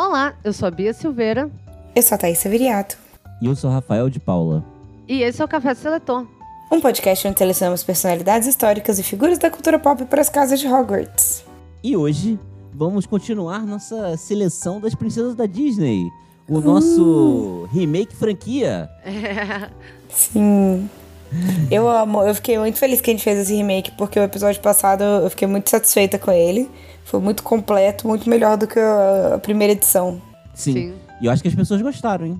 Olá, eu sou a Bia Silveira. Eu sou a Thaís Severiato. E eu sou Rafael de Paula. E esse é o Café Seletor. Um podcast onde selecionamos personalidades históricas e figuras da cultura pop para as casas de Hogwarts. E hoje vamos continuar nossa seleção das princesas da Disney. O nosso remake franquia. Sim. Eu amo, eu fiquei muito feliz que a gente fez esse remake, porque o episódio passado eu fiquei muito satisfeita com ele. Foi muito completo, muito melhor do que a primeira edição. Sim. Sim. E eu acho que as pessoas gostaram, hein?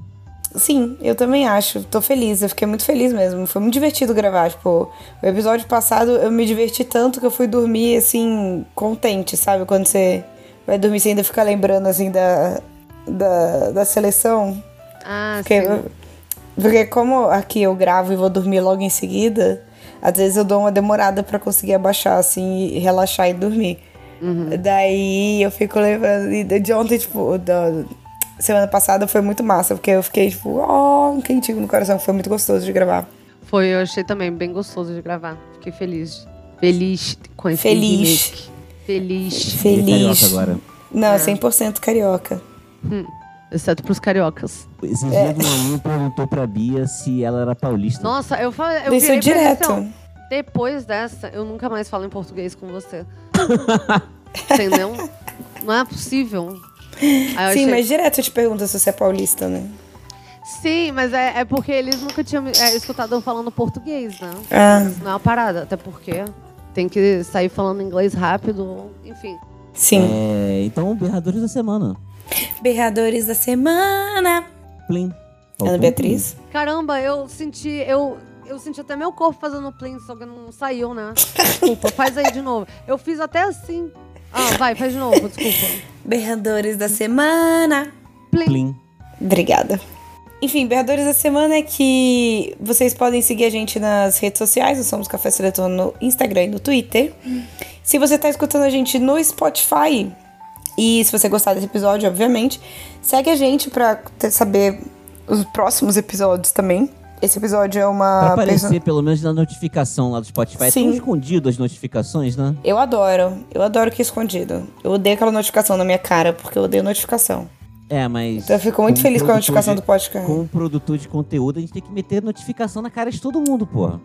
Sim, eu também acho. Tô feliz, eu fiquei muito feliz mesmo. Foi muito divertido gravar. Tipo, o episódio passado eu me diverti tanto que eu fui dormir, assim, contente, sabe? Quando você vai dormir, você ainda fica lembrando, assim, da, da, da seleção. Ah, Porque, sim. porque como aqui eu gravo e vou dormir logo em seguida, às vezes eu dou uma demorada pra conseguir abaixar, assim, e relaxar e dormir. Daí eu fico lembrando. e De ontem, tipo, da semana passada foi muito massa, porque eu fiquei, tipo, ó, um quentinho no coração. Foi muito gostoso de gravar. Foi, eu achei também bem gostoso de gravar. Fiquei feliz. Feliz com esse Feliz. remake. Feliz. Feliz. carioca agora. Não, 100% carioca. Exceto pros cariocas. Esses É. dias uma perguntou pra Bia se ela era paulista. Nossa, eu falei. Eu direto. Depois dessa, eu nunca mais falo em português com você. Entendeu? Não é possível. Sim, achei- mas direto eu te pergunto se você é paulista, né? Sim, mas é, é porque eles nunca tinham é, escutado eu falando português, né? Ah, não é uma parada, até porque tem que sair falando inglês rápido, enfim. sim. É, então, berradores da semana. Berradores da semana. Plim. Ana Beatriz? Caramba, eu senti. Eu, eu senti até meu corpo fazendo plim, só que não saiu, né? Desculpa, faz aí de novo. Eu fiz até assim. Ah, vai, faz de novo, desculpa. Berradores da semana. Plim. Plim. Obrigada. Enfim, Berradores da Semana é que vocês podem seguir a gente nas redes sociais, nós somos Café Seletor no Instagram e no Twitter. Se você tá escutando a gente no Spotify, e se você gostar desse episódio, obviamente, segue a gente pra ter- saber os próximos episódios também. Esse episódio é Pra uma... aparecer, perso- pelo menos, na notificação lá do Spotify. É Sim. tão escondido as notificações, né? Eu adoro, eu adoro que é escondido. Eu odeio aquela notificação na minha cara, porque eu odeio notificação. É, mas... Então eu fico muito feliz com a notificação de- do podcast. Como produtor de conteúdo, a gente tem que meter notificação na cara de todo mundo, porra.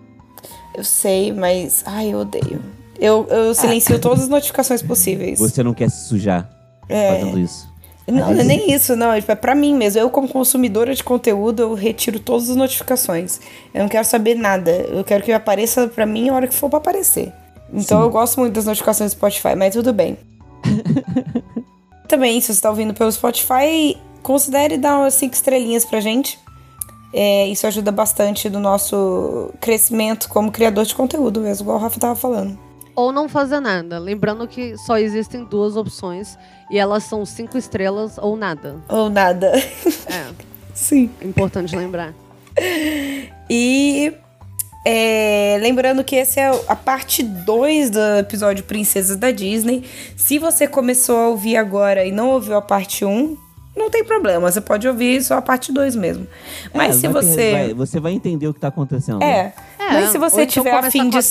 Eu sei, mas... Ai, eu odeio. Eu, eu silencio todas as notificações possíveis. Você não quer se sujar É. fazendo isso. Não, não é nem isso, não. Tipo, É pra mim mesmo. Eu, como consumidora de conteúdo, eu retiro todas as notificações. Eu não quero saber nada. Eu quero que apareça pra mim a hora que for pra aparecer. Então Sim. eu gosto muito das notificações do Spotify, mas tudo bem. Também, se você tá ouvindo pelo Spotify, considere dar umas cinco estrelinhas pra gente. É, isso ajuda bastante no nosso crescimento como criador de conteúdo mesmo, igual o Rafa tava falando. Ou não fazer nada. Lembrando que só existem duas opções e elas são cinco estrelas ou nada. Ou nada. É, Sim. importante lembrar. E é, lembrando que essa é a parte 2 do episódio Princesas da Disney. Se você começou a ouvir agora e não ouviu a parte 1, um, não tem problema, você pode ouvir só a parte 2 mesmo. Mas É, se vai ter- você. vai- você vai entender o que tá acontecendo. É, É, mas se ou você então tiver com a de dois.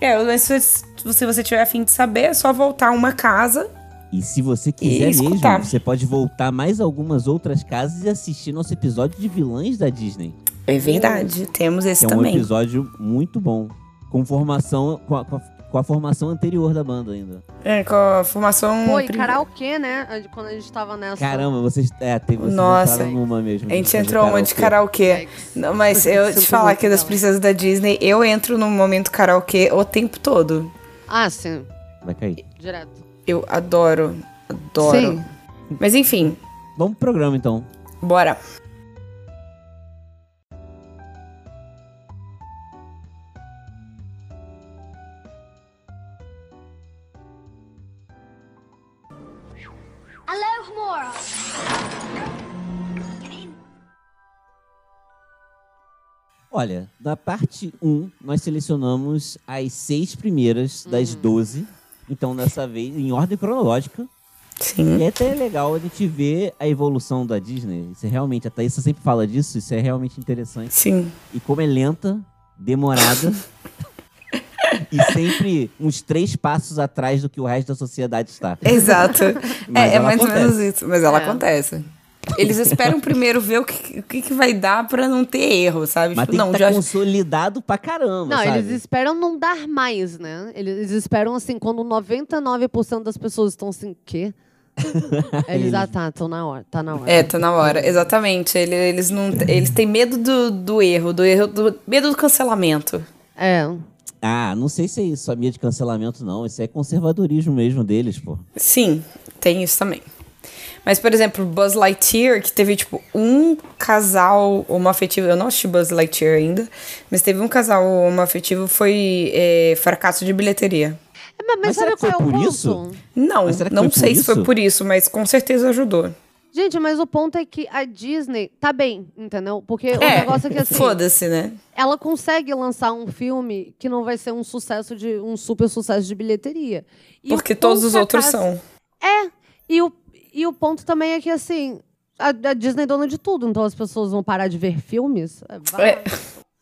É, mas se, se você tiver afim de saber, é só voltar uma casa. E se você quiser mesmo, você pode voltar mais algumas outras casas e assistir nosso episódio de vilãs da Disney. É verdade, temos esse Que é um também. episódio muito bom. Com formação, com a, com a- com a formação anterior da banda ainda. É, com a formação. Pô, e karaokê, né? Quando a gente tava nessa. Caramba, vocês. É, tem vocês Nossa. entraram numa mesmo. A gente entrou uma de karaokê. Não, mas eu te falar que das princesas da Disney, eu entro no momento karaokê o tempo todo. Ah, sim. Vai cair. Direto. Eu adoro. Adoro. Sim. Mas enfim, Vamos pro programa então. bora. Olha, na parte 1, nós selecionamos as seis primeiras das 12. Então, dessa vez, em ordem cronológica. Sim. E é até legal a gente ver a evolução da Disney. Isso é realmente, a Thaísa sempre fala disso, isso é realmente interessante. Sim. E como é lenta, demorada. e sempre uns três passos atrás do que o resto da sociedade está. Exato. Mas é, é mais ou acontece. menos isso. Mas ela É. acontece. Eles esperam primeiro ver o que, o que, que vai dar pra não ter erro, sabe? Mas Tipo, tem não, que já. estar consolidado pra caramba, Não, sabe? eles esperam não dar mais, né? Eles esperam, assim, quando 99% das pessoas estão assim, quê? Eles, ah, tá, estão na hora, tá na hora. É, tá na hora. Exatamente. Ele- Eles, não, eles têm medo do, do erro, do erro, do medo do cancelamento. É. Ah, não sei se é isso, sabia de cancelamento, não. Isso é conservadorismo mesmo deles, pô. Sim, tem isso também. Mas, por exemplo, Buzz Lightyear, que teve, tipo, um casal homoafetivo. Eu não assisti Buzz Lightyear ainda, mas teve um casal homoafetivo, foi é, fracasso de bilheteria. Mas, mas Mas será sabe que foi qual é o por ponto? isso? Não, não sei se foi por isso, mas com certeza ajudou. Gente, mas o ponto é que a Disney tá bem, entendeu? Porque o É, negócio é que assim, foda-se, né? ela consegue lançar um filme que não vai ser um sucesso de um super sucesso de bilheteria. E o Porque todos os outros são. É, e o, e o ponto também é que, assim, a, a Disney é dona de tudo, então as pessoas vão parar de ver filmes. É, vai. É.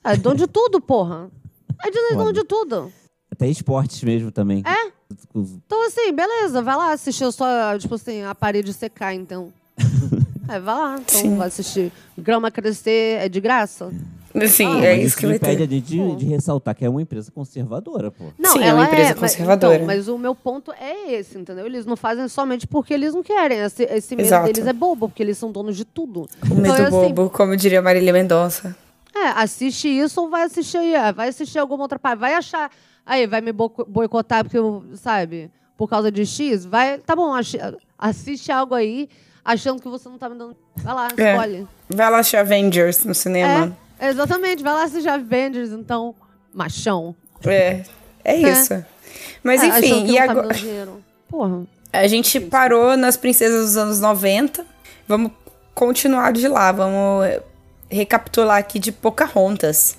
É dona de tudo, porra. A Disney é dona de tudo. Até esportes mesmo também. É? Então, assim, beleza, vai lá assistir só, tipo assim, a parede secar, então. É, vai lá. Então, Sim. vai assistir. Grama crescer é de graça? Sim, Ah, é Mas isso que vai impede ter. a gente de, de ressaltar que é uma empresa conservadora, pô. Não, Sim, é uma empresa mas- conservadora. então, Mas, o meu ponto é esse, entendeu? Eles não fazem somente porque eles não querem. Esse, esse medo Exato. deles é bobo, porque eles são donos de tudo. O medo é assim, bobo, como diria Marília Mendonça. É, assiste isso ou vai assistir aí, é, vai assistir alguma outra parte, vai achar, aí vai me boico- boicotar porque eu, sabe, por causa de X, vai, tá bom, assiste algo aí, achando que você não tá me dando, vai lá, É. escolhe. Vai lá assistir Avengers no cinema. É, exatamente, vai lá assistir Avengers, então, machão. É, é, isso. Mas É, enfim, e tá agora... Porra. A gente parou nas princesas dos anos 90. Vamos continuar de lá. Vamos recapitular aqui de Pocahontas.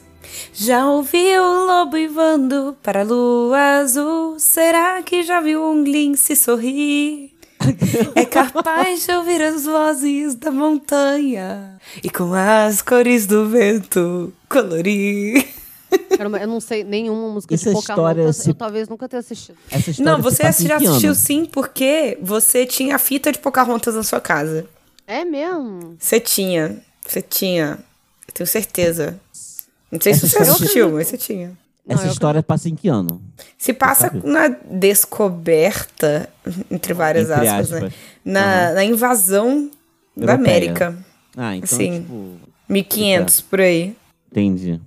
Já ouviu o lobo ivando para a lua azul? Será que já viu um lince sorrir? É capaz de ouvir as vozes da montanha e com as cores do vento colorir. Eu não sei nenhuma música Essa de história Pocahontas, se- eu talvez nunca tenha assistido. Essa história Não, se você já assistiu sim porque você tinha a fita de Pocahontas na sua casa. É mesmo? Você tinha. Você tinha. Eu tenho certeza. Não sei se Essa você história- assistiu, mas você tinha. Não, Essa eu história passa em que ano? Se passa na descoberta, entre várias Entre aspas, né? aspas. Na, na invasão da Europeia. América. Ah, então, Sim. tipo... 1500, por aí. Entendi.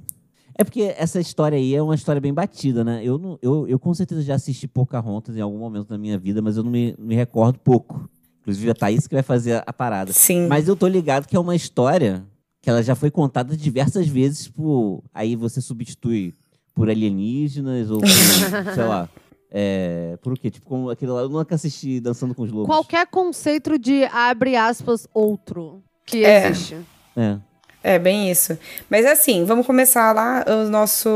É porque essa história aí é uma história bem batida, né? Eu, não, eu, eu com certeza já assisti Pocahontas em algum momento da minha vida, mas eu não me, me recordo pouco. Inclusive a Thaís que vai fazer a parada. Sim. Mas eu tô ligado que é uma história que ela já foi contada diversas vezes por... Aí você substitui por alienígenas ou por, sei lá... É, por o quê? Tipo, como aquele lá, eu nunca assisti Dançando com os Lobos. Qualquer conceito de, abre aspas, outro que É. existe. É. É, bem isso. Mas assim, vamos começar lá o nosso.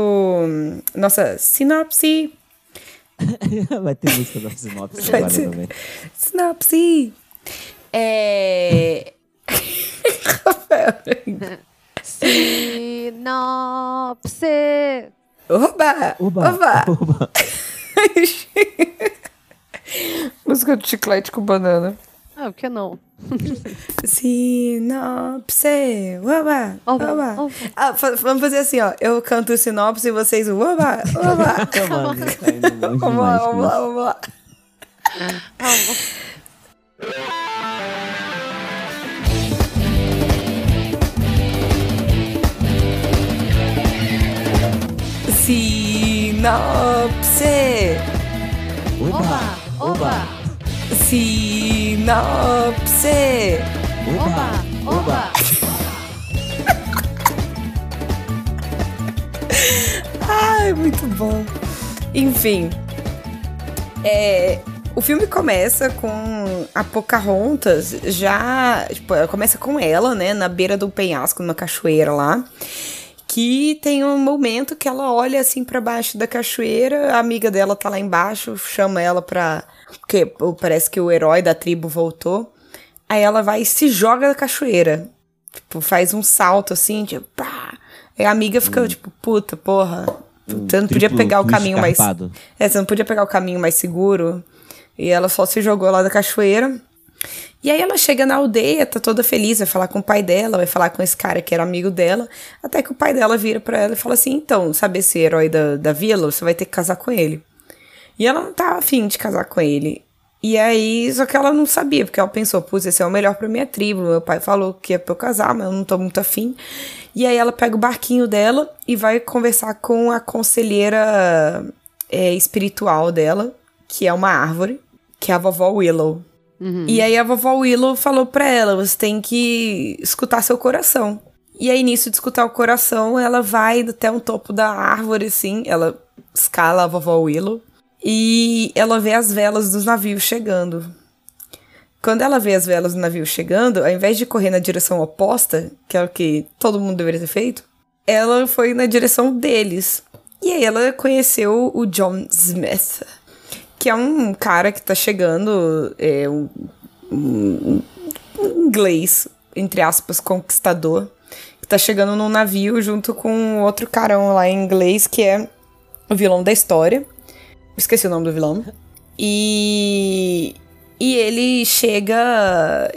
Nossa sinopse. Vai ter música da sinopse agora ter. também. Sinopse. É. Sinopse. Oba! Oba! Oba! Oba! Música do chiclete com banana. Ah, por que não? Sinopse. Uaba, Oba, uaba. oba. Ah, fa- vamos fazer assim, ó. Eu canto o sinopse e vocês. Mano, tá indo longe Vamos demais lá, vamos lá, vamos Sinopse. Oba! Oba! Sinopse. Oba! Oba! Ai, muito bom. Enfim. É, o filme começa com a Pocahontas já. Tipo, começa com ela, né? Na beira do penhasco, numa cachoeira lá. Que tem um momento que ela olha assim pra baixo da cachoeira, a amiga dela tá lá embaixo, chama ela pra. Porque parece que o herói da tribo voltou. Aí ela vai e se joga da cachoeira. Tipo, faz um salto assim, tipo, pá. Aí a amiga fica, tipo, puta, porra. Você não podia triplo pegar o caminho mais. escarpado. É, você não podia pegar o caminho mais seguro. E ela só se jogou lá da cachoeira. E aí ela chega na aldeia, tá toda feliz, vai falar com o pai dela, vai falar com esse cara que era amigo dela. Até que o pai dela vira pra ela e fala assim: então, sabe esse herói da, da vila? Você vai ter que casar com ele. E ela não tá afim de casar com ele. E aí, só que ela não sabia, porque ela pensou, putz, esse é o melhor pra minha tribo. Meu pai falou que é pra eu casar, mas eu não tô muito afim. E aí ela pega o barquinho dela e vai conversar com a conselheira é, espiritual dela, que é uma árvore, que é a vovó Willow. E aí a vovó Willow falou pra ela, você tem que escutar seu coração. E aí, nisso de escutar o coração, ela vai até o topo da árvore, assim, ela escala a vovó Willow. E ela vê as velas dos navios chegando. Quando ela vê as velas do navio chegando, ao invés de correr na direção oposta, que é o que todo mundo deveria ter feito, ela foi na direção deles. E aí ela conheceu o John Smith, que é um cara que tá chegando, é um, um- um inglês, entre aspas, conquistador, que tá chegando num navio junto com outro carão lá em inglês, que é o vilão da história. Esqueci o nome do vilão. E, e ele chega.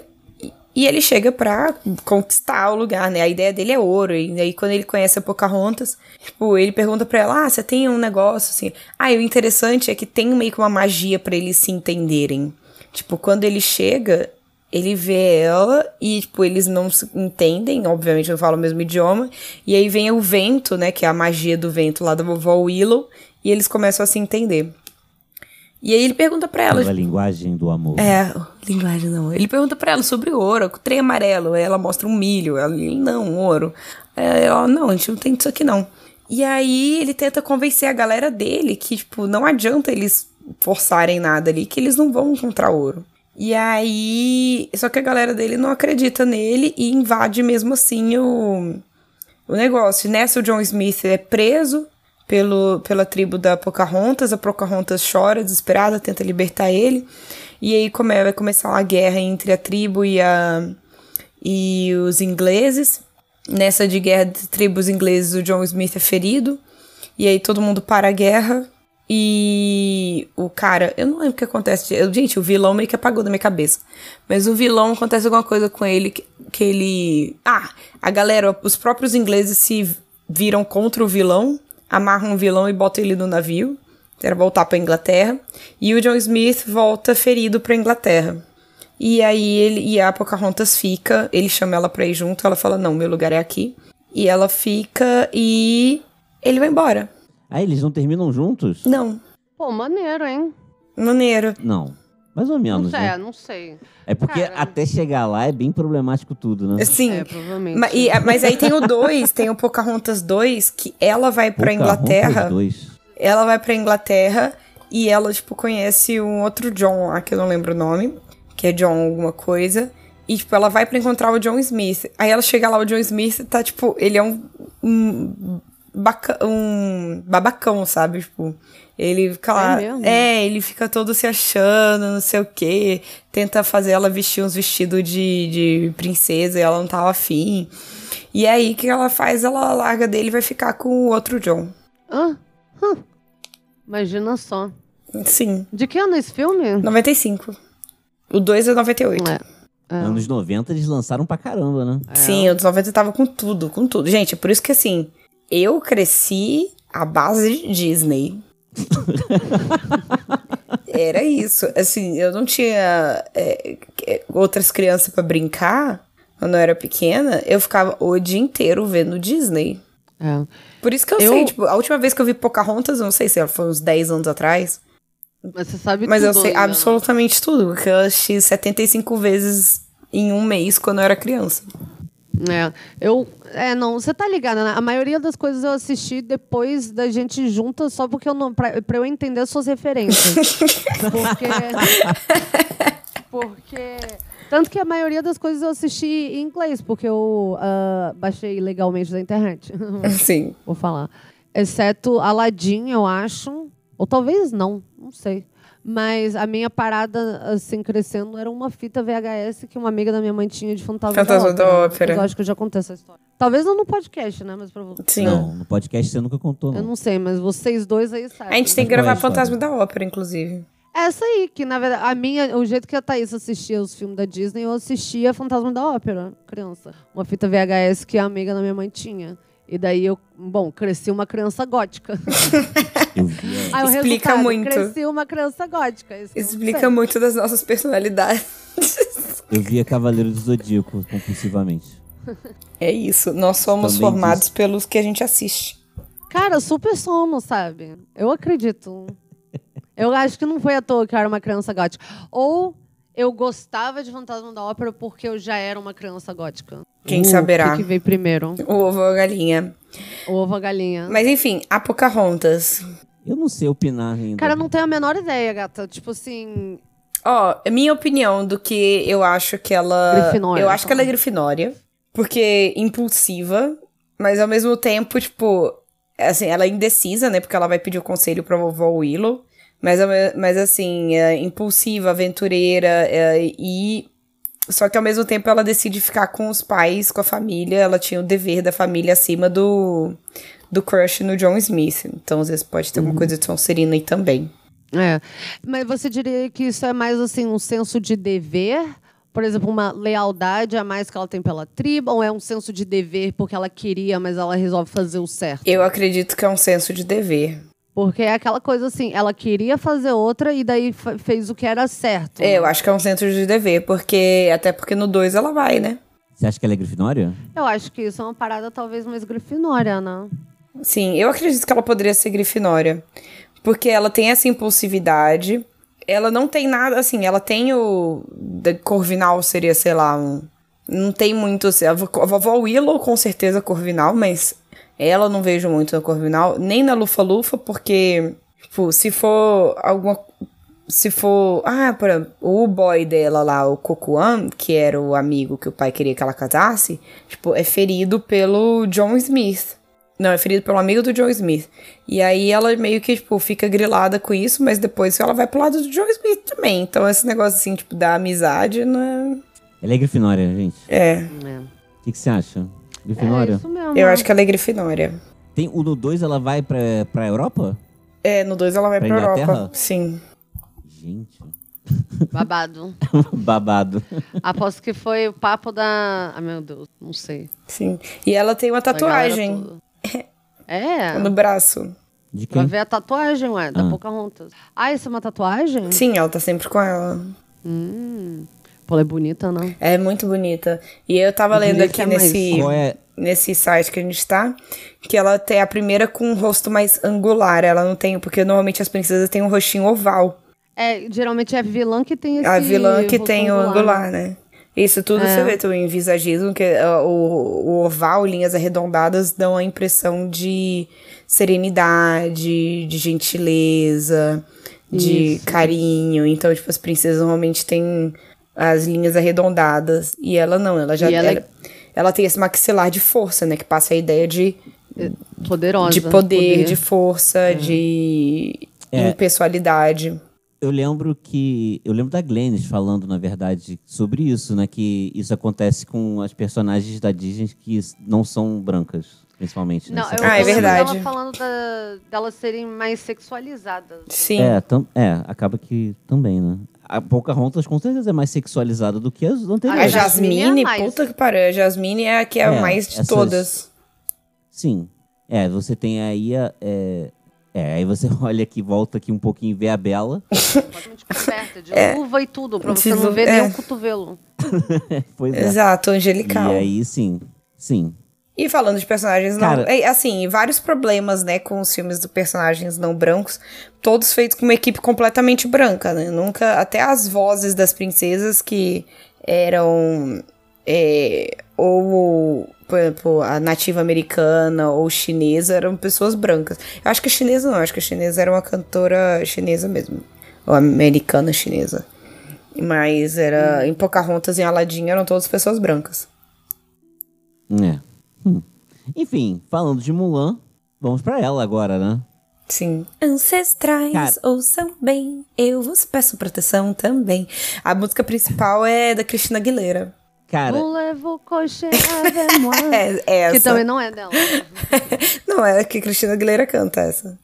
E ele chega pra conquistar o lugar, né? A ideia dele é ouro. E aí, quando ele conhece a Pocahontas, tipo, ele pergunta pra ela: Ah, você tem um negócio assim. Ah, e o interessante é que tem meio que uma magia pra eles se entenderem. Tipo, quando ele chega, ele vê ela e, tipo, eles não se entendem, obviamente não falam o mesmo idioma. E aí vem o vento, né? Que é a magia do vento lá da vovó Willow. E eles começam a se entender. E aí ele pergunta pra ela. Pela linguagem do amor. É, linguagem não. Ele pergunta pra ela sobre ouro, o trem amarelo. Aí ela mostra um milho. Ela, não, ouro. Ela, não, a gente não tem isso aqui não. E aí ele tenta convencer a galera dele que, tipo, não adianta eles forçarem nada ali, que eles não vão encontrar ouro. E aí. Só que a galera dele não acredita nele e invade mesmo assim o, o negócio. Nessa, o John Smith é preso pelo, pela tribo da Pocahontas. A Pocahontas chora, desesperada, tenta libertar ele. E aí come, vai começar uma guerra entre a tribo e, a, e os ingleses. Nessa de guerra de tribos ingleses, o John Smith é ferido. E aí todo mundo para a guerra. E o cara, eu não lembro o que acontece. Eu, gente, o vilão meio que apagou da minha cabeça. Mas o vilão acontece alguma coisa com ele que, que ele. Ah, a galera, os próprios ingleses se viram contra o vilão, amarram o vilão e botam ele no navio. Era voltar pra Inglaterra. E o John Smith volta ferido pra Inglaterra. E aí ele e a Pocahontas fica, ele chama ela pra ir junto, ela fala: "Não, meu lugar é aqui". E ela fica e ele vai embora. Ah, eles não terminam juntos? Não, Pô, maneiro, hein? maneiro. Não. Mais ou Não menos, sei, né? não sei. É porque Cara. até chegar lá é bem problemático tudo, né? Sim. É, provavelmente. Ma- e- mas aí tem o 2, tem o Pocahontas 2, que ela vai pra Pocahontas Inglaterra. dois. Ela vai pra Inglaterra e ela, tipo, conhece um outro John lá, que eu não lembro o nome, que é John alguma coisa. E, tipo, ela vai pra encontrar o John Smith. Aí ela chega lá, o John Smith tá, tipo, ele é um. um, baca- um babacão, sabe? Tipo, ele fica lá. É? É, ele fica todo se achando, não sei o quê. Tenta fazer ela vestir uns vestidos de, de princesa e ela não tava afim. E aí, o que ela faz? Ela larga dele e vai ficar com o outro John. Hã? Hã. Imagina só. Sim. De que ano é esse filme? 95. O 2 é 98. É. É. Anos 90 eles lançaram pra caramba, né? Sim, o dos 90 tava com tudo, com tudo. Gente, é por isso que assim, eu cresci à base de Disney. Era isso. Assim, eu não tinha é, é, outras crianças pra brincar quando eu era pequena. Eu ficava o dia inteiro vendo Disney. É. Por isso que eu, Eu- sei, tipo, a última vez que eu vi Pocahontas, eu não sei se foi uns 10 anos atrás. Mas você sabe Mas tudo eu sei né? absolutamente tudo, porque eu assisti 75 vezes em um mês quando eu era criança. É, eu. É, não, você tá ligada, né? A maioria das coisas eu assisti depois da gente junta, só porque eu não. Pra, pra eu entender suas referências. porque. Porque. Tanto que a maioria das coisas eu assisti em inglês, porque eu ah, baixei legalmente da internet. Sim. Vou falar. Exceto Aladdin, eu acho. Ou talvez não, não sei. Mas a minha parada, assim, crescendo, era uma fita VHS que uma amiga da minha mãe tinha de Fantasma, Fantasma da da Ópera. Ópera. Eu acho que eu já contei essa história. Talvez não no podcast, né? Mas pra você. Sim. Não, no podcast você nunca contou, não. Eu não sei, mas vocês dois aí sabem. A gente tem que é gravar? Fantasma da Ópera, inclusive. Essa aí, que na verdade, a minha, o jeito que a Thaís assistia os filmes da Disney, eu assistia Fantasma da Ópera, criança. Uma fita VHS que a amiga da minha mãe tinha. E daí eu, bom, cresci uma criança gótica. Eu via, Aí o Explica muito. Cresci uma criança gótica. Explica muito das nossas personalidades. eu via Cavaleiro do Zodíaco compulsivamente. É isso. Nós somos Também formados pelos que a gente assiste. Cara, super somos, sabe? Eu acredito. Eu acho que não foi à toa que eu era uma criança gótica. Ou eu gostava de Fantasma da Ópera porque eu já era uma criança gótica. Quem Uh, saberá? O que, que veio primeiro? O ovo ou a galinha. O ovo ou a galinha? Mas enfim, a Pocahontas. Eu não sei opinar ainda. Cara, eu não tenho a menor ideia, gata. Tipo assim. Ó, a minha opinião do que eu acho que ela. Grifinória, eu acho que ela é. Grifinória. Porque impulsiva, mas ao mesmo tempo, tipo. Assim, ela é indecisa, né? Porque ela vai pedir o conselho pra vovó Willow. Mas, mas assim, é impulsiva, aventureira é, e. Só que ao mesmo tempo ela decide ficar com os pais, com a família. Ela tinha o dever da família acima do, do crush no John Smith. Então, às vezes, pode ter alguma coisa de Sonserina aí também. É. Mas você diria que isso é mais assim um senso de dever? Por exemplo, uma lealdade a mais que ela tem pela tribo? Ou é um senso de dever porque ela queria, mas ela resolve fazer o certo? Eu acredito que é um senso de dever. Porque é aquela coisa assim, ela queria fazer outra e daí fez o que era certo. É, eu acho que é um senso de dever, porque. Até porque no 2 ela vai, né? Você acha que ela é Grifinória? Eu acho que isso é uma parada talvez mais grifinória, né? Sim, eu acredito que ela poderia ser Grifinória. Porque ela tem essa impulsividade. Ela não tem nada, assim, ela tem o. Corvinal seria, sei lá, um. Não tem muito. assim, a vovó Willow, com certeza, Corvinal, mas ela eu não vejo muito na Corvinal, nem na Lufa-Lufa, porque, tipo, se for alguma. Se for. Ah, por exemplo, o boy dela lá, o Cocoan, que era o amigo que o pai queria que ela casasse, tipo, é ferido pelo John Smith. Não, é ferido pelo amigo do John Smith. E aí ela meio que, tipo, fica grilada com isso, mas depois ela vai pro lado do John Smith também. Então esse negócio, assim, tipo, da amizade, não Ela é Grifinória, gente. é... É, É. O que, que você acha? É Grifinória? isso mesmo. eu acho que ela é Grifinória. Tem, o no 2 ela vai pra, pra Europa? É, no 2 ela vai Pra pra, Europa. Inglaterra? Sim. Gente, Babado. babado. Aposto que foi o papo da. Ah, meu Deus, não sei. Sim. E ela tem uma tatuagem. É. no braço. De quem? ver a tatuagem, ué, da Ah. Pocahontas. Ah, isso é uma tatuagem? Sim, ela tá sempre com ela. Hum. Pô, ela é bonita, né? É muito bonita. E eu tava lendo aqui é nesse, é? nesse site que a gente tá, que ela tem a primeira com um rosto mais angular. Ela não tem, porque normalmente as princesas têm um rostinho oval. É, geralmente é a vilã que tem esse a vilã que rosto tem o angular, né? Isso tudo É. você vê também em visagismo, que o, o oval, linhas arredondadas, dão a impressão de serenidade, de gentileza, de Isso. carinho. Então, tipo, as princesas normalmente têm as linhas arredondadas. E ela não, ela já ela é- ela, ela tem esse maxilar de força, né? Que passa a ideia de, Poderosa. de poder, de força, de É. impessoalidade. Eu lembro que. Eu lembro da Glennis falando, na verdade, sobre isso, né? Que isso acontece com as personagens da Disney que não são brancas, principalmente. né? Não, eu, Ah, é verdade. dela falando da, delas serem mais sexualizadas. Sim. É, tam- é, acaba que também, né? A Pocahontas com certeza é mais sexualizada do que as A anteriores. já- Jasmine é puta que pariu. A Jasmine é a que é, a É, mais de essas- todas. Sim. É, você tem aí a. É, é, aí você olha aqui, volta aqui um pouquinho e vê a Bela. Completamente coberta, de luva e tudo, pra você não ver é. nem o cotovelo. pois é. Exato, E angelical. aí, sim. Sim. E falando de personagens não. Cara- é, assim, vários problemas, né, com os filmes de personagens não brancos, todos feitos com uma equipe completamente branca, né? Nunca. Até as vozes das princesas que eram. é, ou, por exemplo, a nativa americana ou chinesa eram pessoas brancas. Eu acho que a chinesa não, acho que a chinesa era uma cantora chinesa mesmo. Ou americana chinesa. Mas era. Em Pocahontas e em Aladdin eram todas pessoas brancas. É. Hum. Enfim, falando de Mulan, vamos pra ela agora, né? Sim. Ancestrais, Cara- ouçam bem, eu vos peço proteção também. A música principal é da Cristina Aguilera. Cara? É, é essa. Que também não é dela. Não, é que Cristina Aguilera canta essa.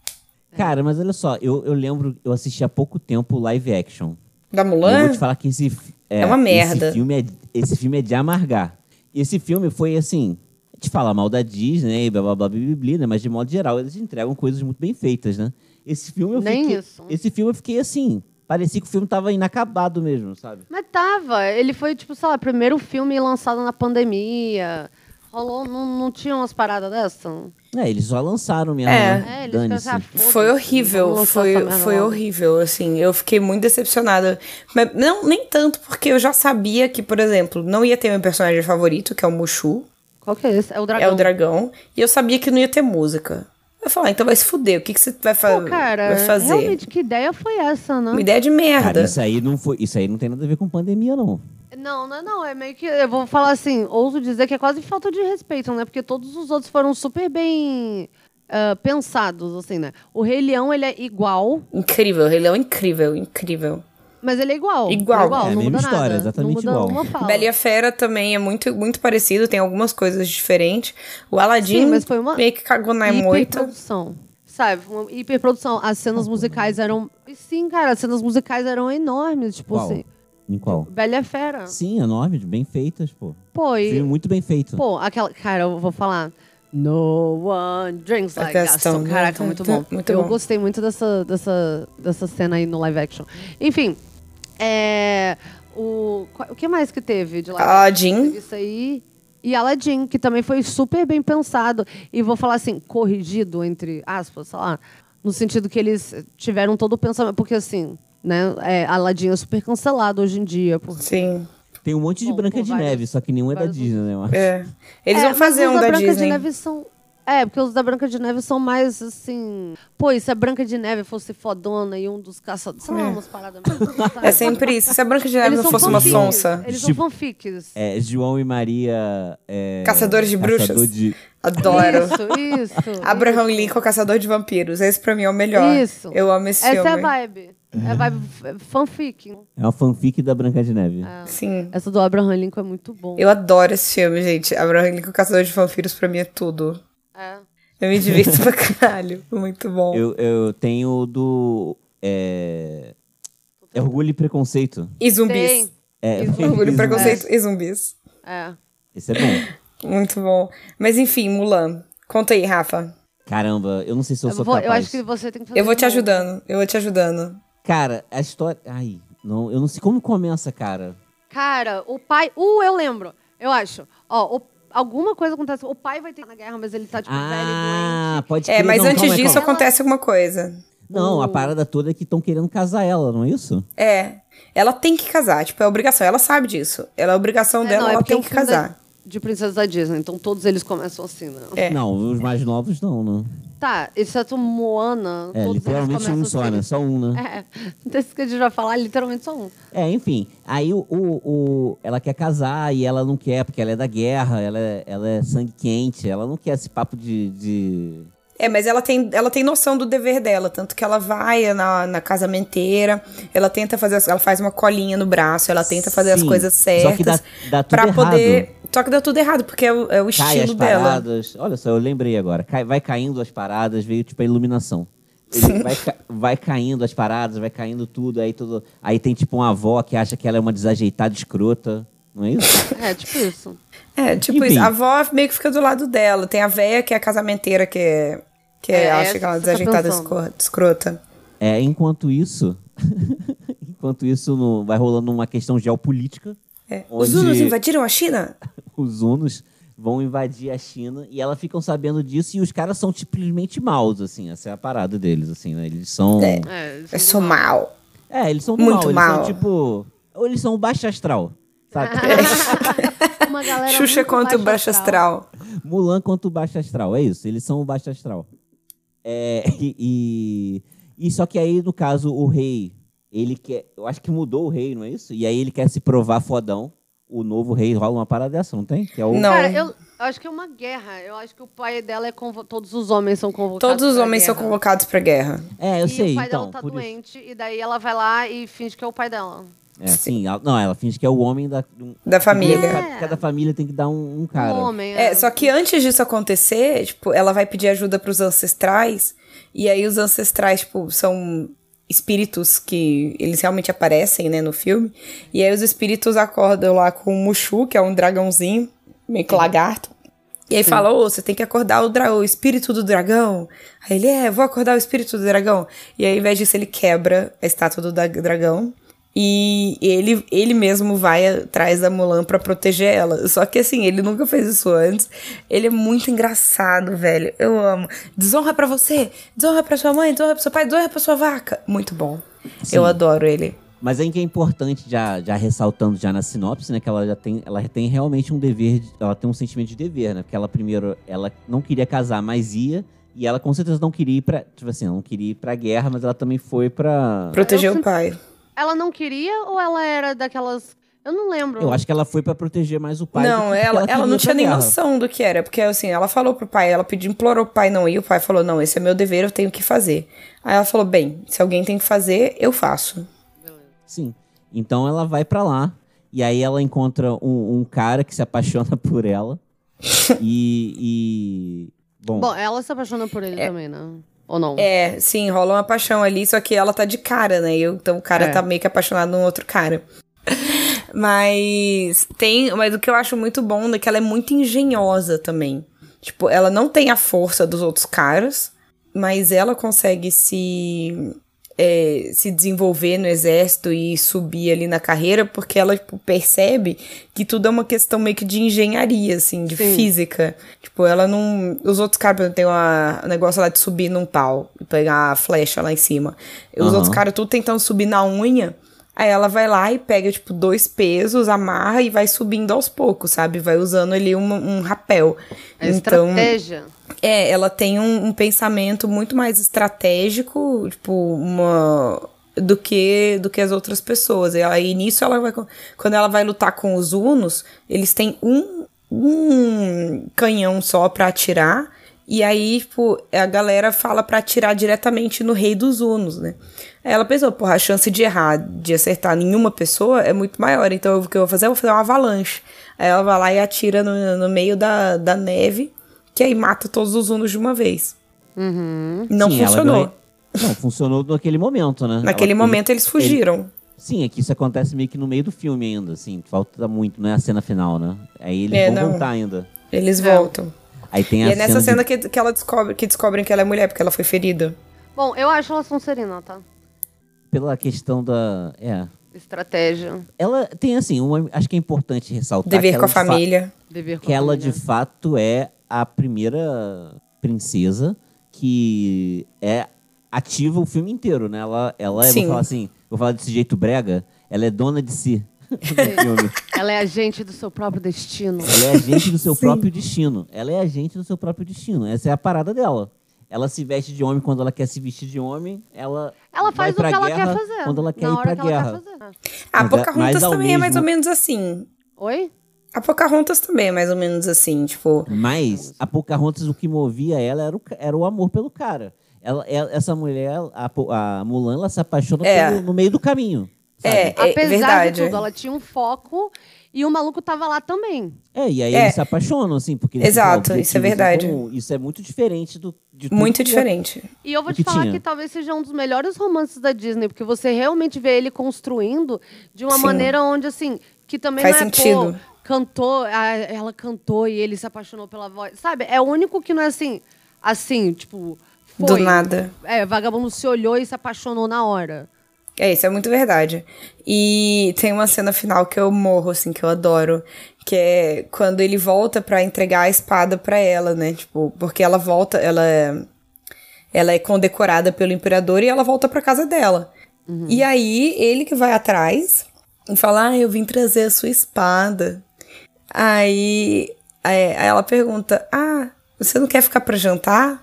cara, mas olha só, eu, eu lembro, eu assisti há pouco tempo o live action. Da E Eu Mulan? vou te falar que esse, fi- É uma merda. Esse filme é, esse filme é de amargar. Esse filme foi assim. A gente fala mal da Disney, blá blá blá blá, blá, blá, né? Mas de modo geral, eles entregam coisas muito bem feitas, né? Esse filme eu Nem fiquei. isso. Esse filme eu fiquei assim. Parecia que o filme tava inacabado mesmo, sabe? Mas tava. Ele foi, tipo, sei lá, primeiro filme lançado na pandemia. Rolou, não, não tinha umas paradas dessas? É, eles só lançaram mesmo. É. né? É, ah, Foi horrível, foi, foi horrível, assim, eu fiquei muito decepcionada. Mas não, nem tanto, porque eu já sabia que, por exemplo, não ia ter meu personagem favorito, que é o Mushu, Qual que é esse? É o dragão. é o dragão, e eu sabia que não ia ter música. Eu falei, ah, então vai se fuder, o que, que você vai, fa Pô, cara, vai fazer? realmente, que ideia foi essa, né? Uma ideia de Cara, merda. isso aí não foi. Isso aí não tem nada a ver com pandemia, não. Não, não, é não. É meio que. Eu vou falar assim, ouso dizer que é quase falta de respeito, né? Porque todos os outros foram super bem ah, pensados, assim, né? O Rei Leão, ele é igual, Incrível, o Rei Leão é incrível, incrível. Mas ele é igual. Igual. Ele igual É a não mesma muda história, nada. exatamente igual. Bela e a Fera também é muito, muito parecido, tem algumas coisas diferentes. O Aladdin Sim, mas foi uma meio que cagou na moita. hiperprodução. Sabe? Uma hiperprodução. As cenas musicais eram. Sim, cara, as cenas musicais eram enormes. Tipo Qual? assim. Em qual? Bela e Fera. Sim, enormes, bem feitas, pô. Pô, e. Filme muito bem feito. Pô, aquela. Cara, eu vou falar. No one drinks like Gaston. Caraca, muito bom. Muito eu bom. gostei muito dessa, dessa, dessa cena aí no live action. Enfim. É. O, o que mais que teve de action? Aladdin. Isso aí. E Aladdin, que também foi super bem pensado. E vou falar assim, corrigido, entre aspas, sei lá. No sentido que eles tiveram todo o pensamento. Porque assim, né? É, Aladdin é super cancelado hoje em dia. Por, Sim. Tem um monte de Bom, Branca de vários- Neve, só que nenhum é da Disney, né? eu acho. É. Eles É, vão fazer um da Branca Disney. de Neve são. É, porque os da Branca de Neve são mais assim. Pô, e se a Branca de Neve fosse fodona e um dos caçadores. Sei lá, umas paradas. É sempre isso. Se a Branca de Neve Eles não são fosse uma fanfics. sonsa. Eles Tipo- são fanfics. É, João e Maria. é, Caçadores de bruxas. Caçador de- Adoro. Isso, isso. Abraham isso. Lincoln, Caçador de Vampiros. Esse pra mim é o melhor. Isso. Eu amo esse Essa filme. é a vibe. É a vibe fanfic. É uma fanfic da Branca de Neve. Sim. Essa do Abraham Lincoln é muito bom. Eu adoro esse filme, gente. Abraham Lincoln, Caçador de Vampiros, pra mim é tudo. É. Eu me divirto pra caralho. Muito bom. Eu, eu tenho do. É... é Orgulho e Preconceito. E zumbis. Tem. É, Orgulho, preconceito e zumbis. É. Esse é bom. Muito bom. Mas enfim, Mulan. Conta aí, Rafa. Caramba, eu não sei se eu, Eu, sou vou- capaz. eu acho que você tem que fazer. Eu vou te ajudando. Eu vou te ajudando. Cara, a história. Ai, não, eu não sei como começa, cara. Cara, o pai. Uh, eu lembro. Eu acho. Ó, o- alguma coisa acontece. O pai vai ter na guerra, mas ele tá, tipo, velho e Ah, doente. pode É, crer. mas não, antes calma disso calma. acontece alguma coisa. Não, a parada toda é que estão querendo casar ela, não é isso? É. Ela tem que casar, tipo, é obrigação. Ela sabe disso. Ela é obrigação É, dela, não, é ela é tem que da- casar. De princesa da Disney. Então todos eles começam assim, né? É. Não, os mais novos não, né? Tá, exceto Moana. É, todos literalmente eles um só, assim. né? Só um, né? É, desse que a gente vai falar, literalmente só um. É, enfim. Aí o, o, o- ela quer casar e ela não quer, porque ela é da guerra, ela é, ela é sangue quente, ela não quer esse papo de. de... É, mas ela tem, ela tem noção do dever dela, tanto que ela vai na, na casamenteira, ela tenta fazer, as- ela faz uma colinha no braço, ela tenta fazer as Sim, coisas só certas que dá- dá tudo pra errado. poder. Só que dá tudo errado, porque é o, é o Cai as estilo dela. paradas. Olha só, eu lembrei agora. Cai- vai caindo as paradas, veio tipo a iluminação. ele vai, ca- vai caindo as paradas, vai caindo tudo, aí tudo. Aí tem tipo uma avó que acha que ela é uma desajeitada escrota. Não é isso? É, tipo isso. É, tipo Enfim. isso. A avó meio que fica do lado dela. Tem a véia que é a casamenteira que é. Que É, acha que ela é tá desajeitada escro- escrota. É, enquanto isso. enquanto isso, no- vai rolando uma questão geopolítica. É. Os Hunos invadiram a China? Os Hunos vão invadir a China e elas ficam sabendo disso e os caras são simplesmente maus, assim. Essa é a parada deles, assim, né? Eles são. É. É, eles Eu são sou mal. É, eles são Muito mal. Eles mal. são tipo. Ou eles são baixo astral. Sabe? Uma galera Xuxa contra o baixo astral. Mulan contra o baixo astral. É isso, eles são o baixo astral. É, e, e, e só que aí, no caso, o rei, ele quer. Eu acho que mudou o rei, não é isso? E aí ele quer se provar fodão. O novo rei rola uma parada dessa, não tem? Que é o... Não. Cara, eu acho que é uma guerra. Eu acho que o pai dela é convo... Todos os homens são convocados. Todos os pra homens são guerra. convocados pra guerra. É, eu e sei, o pai então. dela tá por isso. doente, e daí ela vai lá e finge que é o pai dela. É, sim. ela- não, ela finge que é o homem da... um- Da família. Cada, cada família tem que dar um, um cara. Um homem. É, só que antes disso acontecer, tipo, ela vai pedir ajuda pros ancestrais, e aí os ancestrais, tipo, são espíritos que eles realmente aparecem, né, no filme. E aí os espíritos acordam lá com o Mushu, que é um dragãozinho, meio que lagarto. E aí fala, ô, você tem que acordar o, dra o espírito do dragão. Aí ele, é, vou acordar o espírito do dragão. E aí, ao invés disso, ele quebra a estátua do dragão. E ele, ele mesmo vai atrás da Mulan pra proteger ela. Só que assim, ele nunca fez isso antes. Ele é muito engraçado, velho. Eu amo. Desonra pra você, desonra pra sua mãe, desonra pra seu pai, desonra pra sua vaca. Muito bom. Sim. Eu adoro ele. Mas aí que é importante, já, já ressaltando já na sinopse, né? Que ela já tem, ela tem realmente um dever, de- ela tem um sentimento de dever, né? Porque ela primeiro, ela não queria casar, mas ia. E ela com certeza não queria ir pra, tipo assim, ela não queria ir pra guerra, mas ela também foi pra... Proteger o pai. Ela não queria ou ela era daquelas. Eu não lembro. Eu acho que ela foi pra proteger mais o pai. do Não, ela, ela queria não tinha nem guerra. noção do que era, porque assim, ela falou pro pai, ela pediu, implorou pro pai não ir, o pai falou, não, esse é meu dever, eu tenho que fazer. Aí ela falou, bem, se alguém tem que fazer, eu faço. Sim. Então ela vai pra lá e aí ela encontra um, um cara que se apaixona por ela. e, e- Bom, Bom, ela se apaixona por ele também, né? Ou não? É, sim, rola uma paixão ali, só que ela tá de cara, né? Eu- então o cara É. tá meio que apaixonado num outro cara. Mas tem, mas o que eu acho muito bom é que ela é muito engenhosa também. Tipo, ela não tem a força dos outros caras, mas ela consegue se é, se desenvolver no exército e subir ali na carreira, porque ela tipo, percebe que tudo é uma questão meio que de engenharia, assim, de Sim. física. Tipo, ela não. Os outros caras, por exemplo, tem uma- um negócio lá de subir num pau e pegar a flecha lá em cima. Os Aham. outros caras tudo tentando subir na unha. Aí ela vai lá e pega, tipo, dois pesos, amarra e vai subindo aos poucos, sabe? Vai usando ali um, um rapel. É então, estratégia. É, ela tem um, um pensamento muito mais estratégico, tipo, uma do que do que as outras pessoas. E aí nisso ela vai quando ela vai lutar com os Unos, eles têm um, um canhão só pra atirar. E aí, tipo, a galera fala pra atirar diretamente no rei dos Unos, né? Aí ela pensou, porra, a chance de errar, de acertar nenhuma pessoa é muito maior. Então o que eu vou fazer? Eu vou fazer uma avalanche. Aí ela vai lá e atira no, no meio da, da neve, que aí mata todos os Unos de uma vez. Uhum. Não sim, funcionou. ganha- Não, funcionou naquele momento, né? Naquele Ela- momento eles fugiram. Sim, é que isso acontece meio que no meio do filme ainda, assim. Falta muito, não é a cena final, né? Aí eles É, vão não. voltar ainda. Eles É. voltam. Aí tem E a é nessa de- cena que, que ela descobre que descobrem que ela é mulher, porque ela foi ferida. Bom, eu acho ela Sonserina, tá? Pela questão da... É. Estratégia. Ela tem, assim, uma, acho que é importante ressaltar... Dever que com a de fa- família. Dever com que a ela, de fato, é a primeira princesa que é ativa o filme inteiro, né? Ela, ela é, Sim. vou falar assim, vou falar desse jeito brega, ela é dona de si filme. Ela é agente do seu próprio destino. Ela é agente do seu Sim. próprio destino. Ela é agente do seu próprio destino. Essa é a parada dela. Ela se veste de homem quando ela quer se vestir de homem. Ela, Ela vai faz o que ela guerra quer fazer. Quando ela quer na ir pra que ela guerra. quer fazer. A Mas é- Pocahontas mas ao também é mais mesmo- ou menos assim. Oi? A Pocahontas também é mais ou menos assim, tipo... Mas a Pocahontas, o que movia ela era o, era o amor pelo cara. Ela, ela- essa mulher, a, a Mulan, ela se apaixona É. pelo- no meio do caminho. sabe? É, é Apesar verdade. de tudo, ela tinha um foco E o maluco tava lá também. É, e aí É. eles se apaixonam, assim, porque eles Exato, isso é em verdade. comum. Isso é muito diferente do, de tudo Muito que- diferente. E eu vou te que falar tinha? que talvez seja um dos melhores romances da Disney, porque você realmente vê ele construindo de uma Sim. maneira onde, assim, que também Faz não é, sentido. pô, cantou, ela cantou e ele se apaixonou pela voz. Sabe? É o único que não é assim, assim, tipo, foi. Do nada. É, vagabundo se olhou e se apaixonou na hora. É, isso é muito verdade. E tem uma cena final que eu morro, assim, que eu adoro. Que é quando ele volta pra entregar a espada pra ela, né? Tipo, porque ela volta, ela é, ela é condecorada pelo imperador e ela volta pra casa dela. E aí, ele que vai atrás e fala: Ah, eu vim trazer a sua espada. Aí, aí aí ela pergunta: Ah, você não quer ficar pra jantar?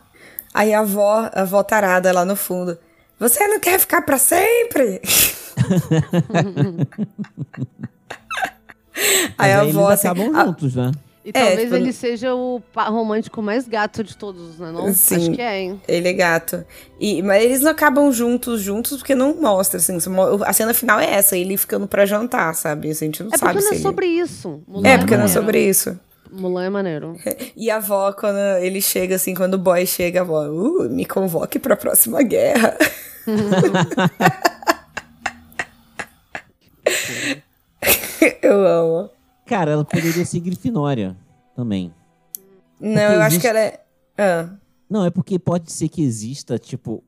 Aí a avó, a avó tarada lá no fundo. Você não quer ficar pra sempre? Aí a avó eles assim, acabam a- juntos, né? E É, talvez tipo, ele seja o romântico mais gato de todos, né? Não? Sim. Acho que é, hein? Ele é gato. E, mas eles não acabam juntos, juntos, porque não mostra, assim. A cena final é essa, ele ficando pra jantar, sabe? Assim, a gente não É sabe porque não é ele- sobre isso. Mulan É, porque não é sobre isso. Mulan é maneiro. E a avó, quando ele chega, assim, quando o boy chega, a avó, uh, me convoque pra próxima guerra. Eu amo. Cara, ela poderia ser Grifinória também. Não, eu acho existe- que ela é. Ah. Não, é porque pode ser que exista, tipo,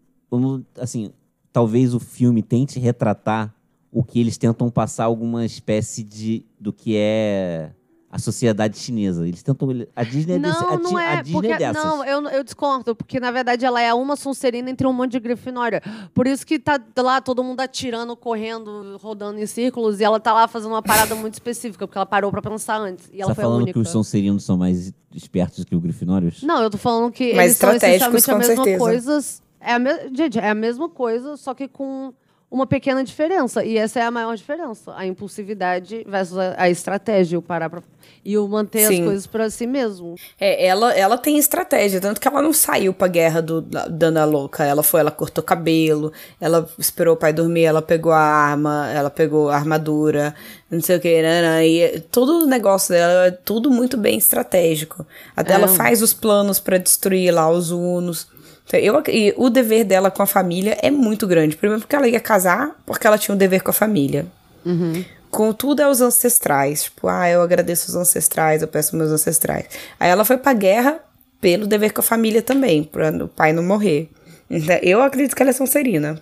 assim, talvez o filme tente retratar o que eles tentam passar alguma espécie de do que é a sociedade chinesa. Eles tentam a Disney é desse, Não, a, não a é. Disney Porque, é dessas. não, eu, eu discordo, porque na verdade ela é uma Sonserina entre um monte de Grifinória. Por isso que tá lá todo mundo atirando, correndo, rodando em círculos, e ela tá lá fazendo uma parada muito específica, porque ela parou pra pensar antes. E ela Você tá foi a falando única. que os Sonserinos são mais espertos que os Grifinórios? Não, eu tô falando que Mais eles são estratégicos, essencialmente a com mesma certeza. coisa. É a me... Gente, é a mesma coisa, só que com uma pequena diferença. E essa é a maior diferença. A impulsividade versus a, estratégia, o parar pra... E o manter Sim. as coisas pra si mesmo. É, ela, ela tem estratégia, tanto que ela não saiu pra guerra do, da Dana Louca. Ela foi, ela cortou cabelo, ela esperou o pai dormir, ela pegou a arma, ela pegou a armadura, não sei o que, né, e todo o negócio dela é tudo muito bem estratégico. Até É. ela faz os planos pra destruir lá os Unos. Então, Eu, e o dever dela com a família é muito grande. Primeiro porque ela ia casar, porque ela tinha um dever com a família. Com tudo é os ancestrais. Tipo, ah, eu agradeço os ancestrais, eu peço meus ancestrais. Aí ela foi pra guerra pelo dever com a família também, pra o pai não morrer. Então, Eu acredito que ela é Sonserina.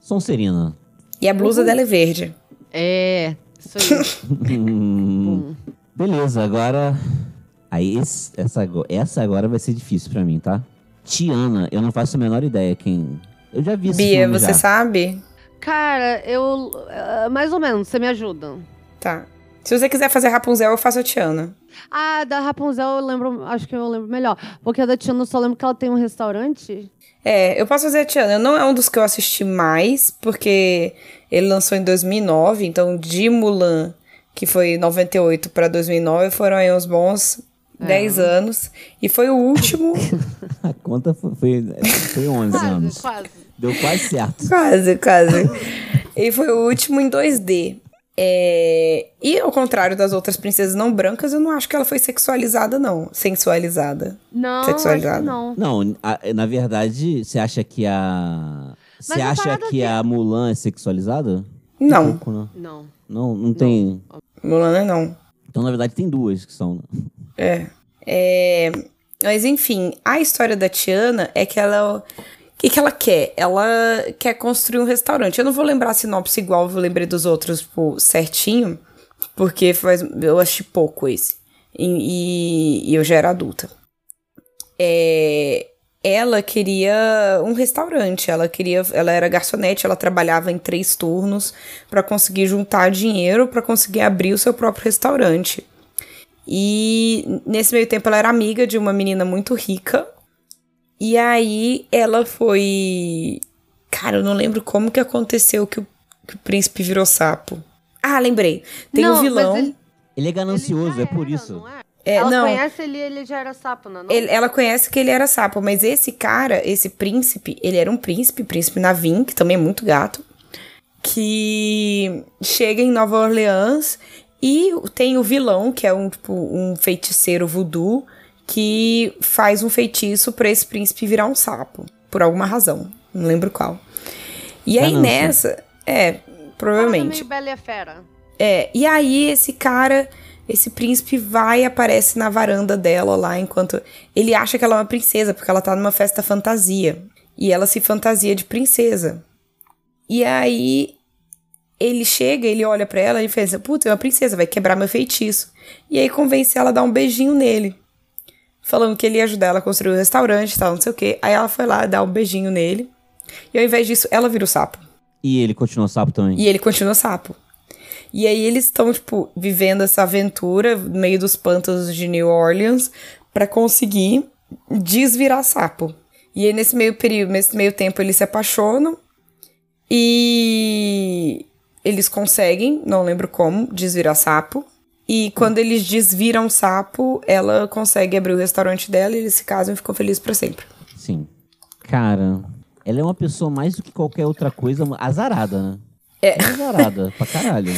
Sonserina. E a blusa dela é verde. É, isso aí. Hum, Beleza, agora. Aí, esse- essa, essa agora vai ser difícil pra mim, tá? Tiana, eu não faço a menor ideia quem. Eu já vi esse Bia, você já. sabe? Cara, eu. ah, mais ou menos, você me ajuda. Tá. Se você quiser fazer Rapunzel, eu faço a Tiana. Ah, da Rapunzel eu lembro, acho que eu lembro melhor. Porque a da Tiana eu só lembro que ela tem um restaurante. É, eu posso fazer a Tiana. Não é um dos que eu assisti mais, porque ele lançou em 2009, então de Mulan, que foi 98 pra 2009, foram aí uns bons 10 anos. E foi o último. A conta foi, foi, foi 11 Quase, anos. quase. Deu quase certo. Quase, quase. e foi o último em 2D. É, E ao contrário das outras princesas não brancas, eu não acho que ela foi sexualizada, não. Sensualizada. Não, Sexualizada. não. Não, a- na verdade, você acha que a. Você acha que que- a Mulan é sexualizada? Não, Um pouco, né? Não. Não, não tem. Mulan não. Então, na verdade, tem duas que são. É. É, Mas enfim, a história da Tiana é que ela. O que, que ela quer? Ela quer construir um restaurante. Eu não vou lembrar a sinopse igual eu lembrei dos outros, tipo, certinho, porque faz, eu achei pouco esse. E, e- e eu já era adulta. É, ela queria um restaurante, ela queria, ela era garçonete, ela trabalhava em três turnos para conseguir juntar dinheiro para conseguir abrir o seu próprio restaurante. E nesse meio tempo ela era amiga de uma menina muito rica. E aí ela foi. Cara, eu não lembro como que aconteceu que o, que o príncipe virou sapo. Ah, lembrei. Tem Não, um vilão. ele- Ele é ganancioso, Ele é por isso. não é? É, ela não. conhece ele ele já era sapo, não é? não? Ele- ela conhece que ele era sapo, mas esse cara, esse príncipe, ele era um príncipe, príncipe Navin, que também é muito gato, que chega em Nova Orleans E tem o vilão, que é um, tipo, um feiticeiro voodoo, que faz um feitiço pra esse príncipe virar um sapo. Por alguma razão. Não lembro qual. E aí Ganância. nessa. É, provavelmente. Meio Bela e a Fera. É, e aí esse cara, esse príncipe vai e aparece na varanda dela lá enquanto ele acha que ela é uma princesa, porque ela tá numa festa fantasia. E ela se fantasia de princesa. E aí ele chega, ele olha pra ela e pensa: "Putz, é uma princesa, vai quebrar meu feitiço". E aí convence ela a dar um beijinho nele. Falando que ele ia ajudar ela a construir um restaurante e tal, não sei o quê. Aí ela foi lá dar um beijinho nele. E ao invés disso, ela vira o sapo. E ele continuou sapo também. E ele continua sapo. E aí eles estão, tipo, vivendo essa aventura no meio dos pântanos de New Orleans pra conseguir desvirar sapo. E aí nesse meio período, nesse meio tempo eles se apaixonam e eles conseguem, não lembro como, desvirar sapo. E quando eles desviram sapo, ela consegue abrir o restaurante dela e eles se casam e ficam felizes pra sempre. Sim. Cara, ela é uma pessoa mais do que qualquer outra coisa azarada, né? É. Azarada pra caralho.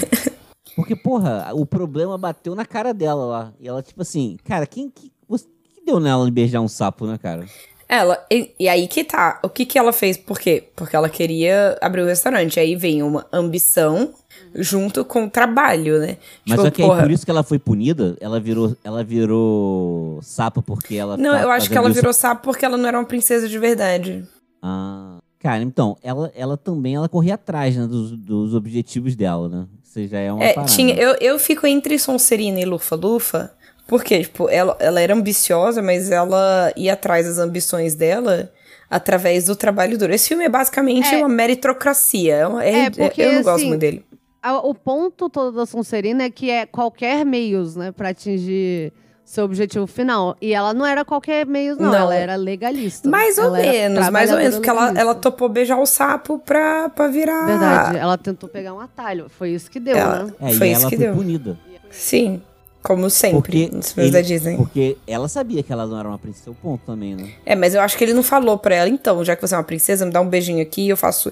Porque, porra, o problema bateu na cara dela lá. E ela, tipo assim, cara, quem que, você- que deu nela de beijar um sapo, né, cara? Ela, e, e aí que tá. O que que ela fez? Por quê? Porque ela queria abrir o restaurante. Aí vem uma ambição junto com o trabalho, né? Mas Tipo, aí porra, por isso que ela foi punida, ela virou, ela virou sapo porque ela. Não, tá eu acho que ela virou sapo porque ela não era uma princesa de verdade. Ah. Cara, então, ela, ela também ela corria atrás né, dos, dos objetivos dela, né? Isso já é uma É, parada. tinha, eu, eu fico entre Sonserina e Lufa-Lufa, porque, tipo, ela, ela era ambiciosa, mas ela ia atrás das ambições dela através do trabalho duro. Esse filme é basicamente É. uma meritocracia. É, é- É, porque, eu não gosto assim, muito dele. A- O ponto todo da Sonserina é que é qualquer meios, né, pra atingir seu objetivo final. E ela não era qualquer meios, não. Não. Ela era legalista. Mais ou Ela menos, mais ou menos, porque ela, ela topou beijar o sapo pra, pra virar. Verdade, ela tentou pegar um atalho. Foi isso que deu, Ela- né? É, Foi e isso ela que foi deu. punida. Sim, como sempre Porque, nos filmes ele- da Disney. porque ela sabia que ela não era uma princesa, o ponto também, né? É, mas eu acho que ele não falou pra ela, então, já que você é uma princesa, me dá um beijinho aqui e eu faço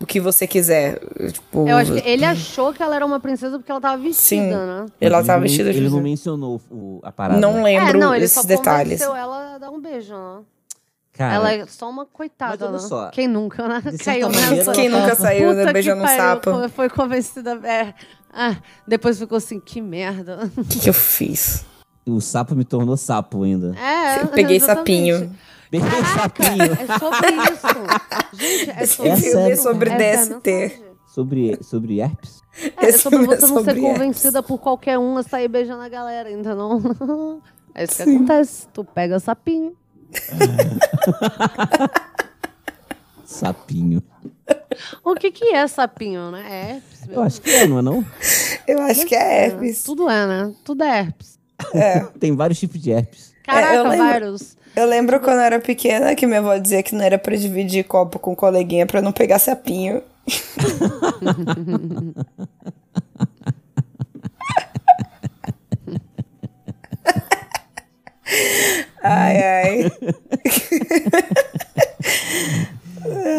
o que você quiser. Tipo, Eu acho que ele achou que ela era uma princesa porque ela tava vestida, Sim. né? ela tava ele, vestida de Ele não mencionou o- a parada. Não lembro é, não, ele esses só detalhes. ela a dar um beijo, né? Cara, ela é só uma coitada, né? só, Quem nunca, né? Caiu maneira, nessa. Quem nunca saiu né, beijando um sapo? Foi, foi convencida. É. Ah, depois ficou assim, que merda. O que, que eu fiz? o sapo me tornou sapo ainda. É, Eu peguei exatamente. sapinho. O Caraca, sapinho. é sobre isso. Gente, é sobre É Esse filme é sobre Essa é a DST. mensagem. Sobre, sobre herpes? É, é sobre é você não ser sobre convencida por qualquer um a sair beijando a galera, entendeu? É isso que acontece. Tu pega sapinho. Sapinho. O que que é sapinho, né? É herpes. Eu acho que é, não é não? Eu acho que é herpes. Tudo é, né? Tudo é herpes. Tem vários tipos de herpes. Caraca, É, eu lembro. vários. Eu lembro quando eu era pequena que minha avó dizia que não era pra dividir copo com coleguinha pra não pegar sapinho. ai, ai.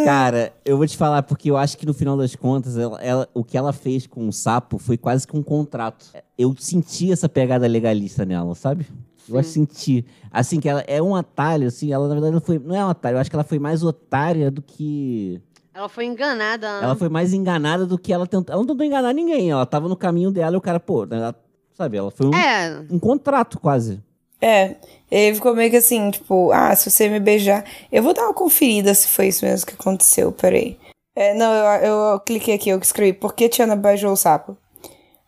Cara, eu vou te falar, porque eu acho que no final das contas, ela, ela- o que ela fez com o sapo foi quase que um contrato. Eu senti essa pegada legalista nela, sabe? Eu acho senti. Assim, que ela é um atalho, assim, ela na verdade não foi. Não é um atalho, eu acho que ela foi mais otária do que. Ela foi enganada. né? Ela foi mais enganada do que ela tentou. Ela não tentou enganar ninguém, ela tava no caminho dela e o cara, pô, ela- sabe, ela foi um, É, um contrato quase. É, ele ficou meio que assim, tipo, ah, se você me beijar. Eu vou dar uma conferida se foi isso mesmo que aconteceu, peraí. É, não, eu, eu cliquei aqui, eu escrevi, por que Tiana beijou o sapo?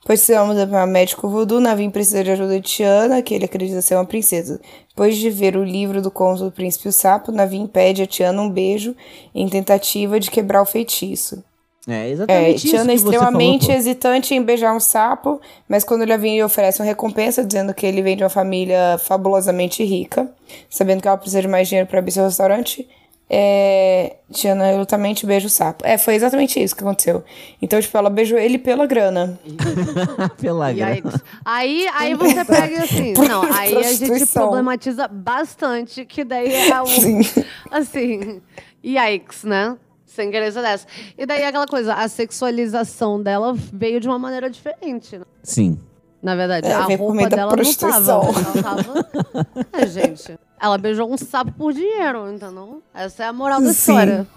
Pois se ama para médico voodoo, Navim precisa de ajuda de Tiana, que ele acredita ser uma princesa. Depois de ver o livro do conto do príncipe e o sapo, Navim pede a Tiana um beijo em tentativa de quebrar o feitiço. É É, exatamente isso. Tiana é extremamente falou, hesitante em beijar um sapo, mas quando ele vem e oferece uma recompensa, dizendo que ele vem de uma família fabulosamente rica, sabendo que ela precisa de mais dinheiro para abrir seu restaurante, é, Tiana relutamente beija o sapo. É, foi exatamente isso que aconteceu. Então, tipo, ela beijou ele pela grana. Pela E grana. aí, aí, aí você pega assim. Não, aí a gente problematiza bastante, que daí é o. Sim. Assim. Yikes, né? Sem querer ser dessa. E daí aquela coisa, a sexualização dela veio de uma maneira diferente. Né? Sim. Na verdade, É, a roupa meio da dela não prostituição. tava. Ela tava. É, gente. Ela beijou um sapo por dinheiro, entendeu? Essa é a moral da Sim. história.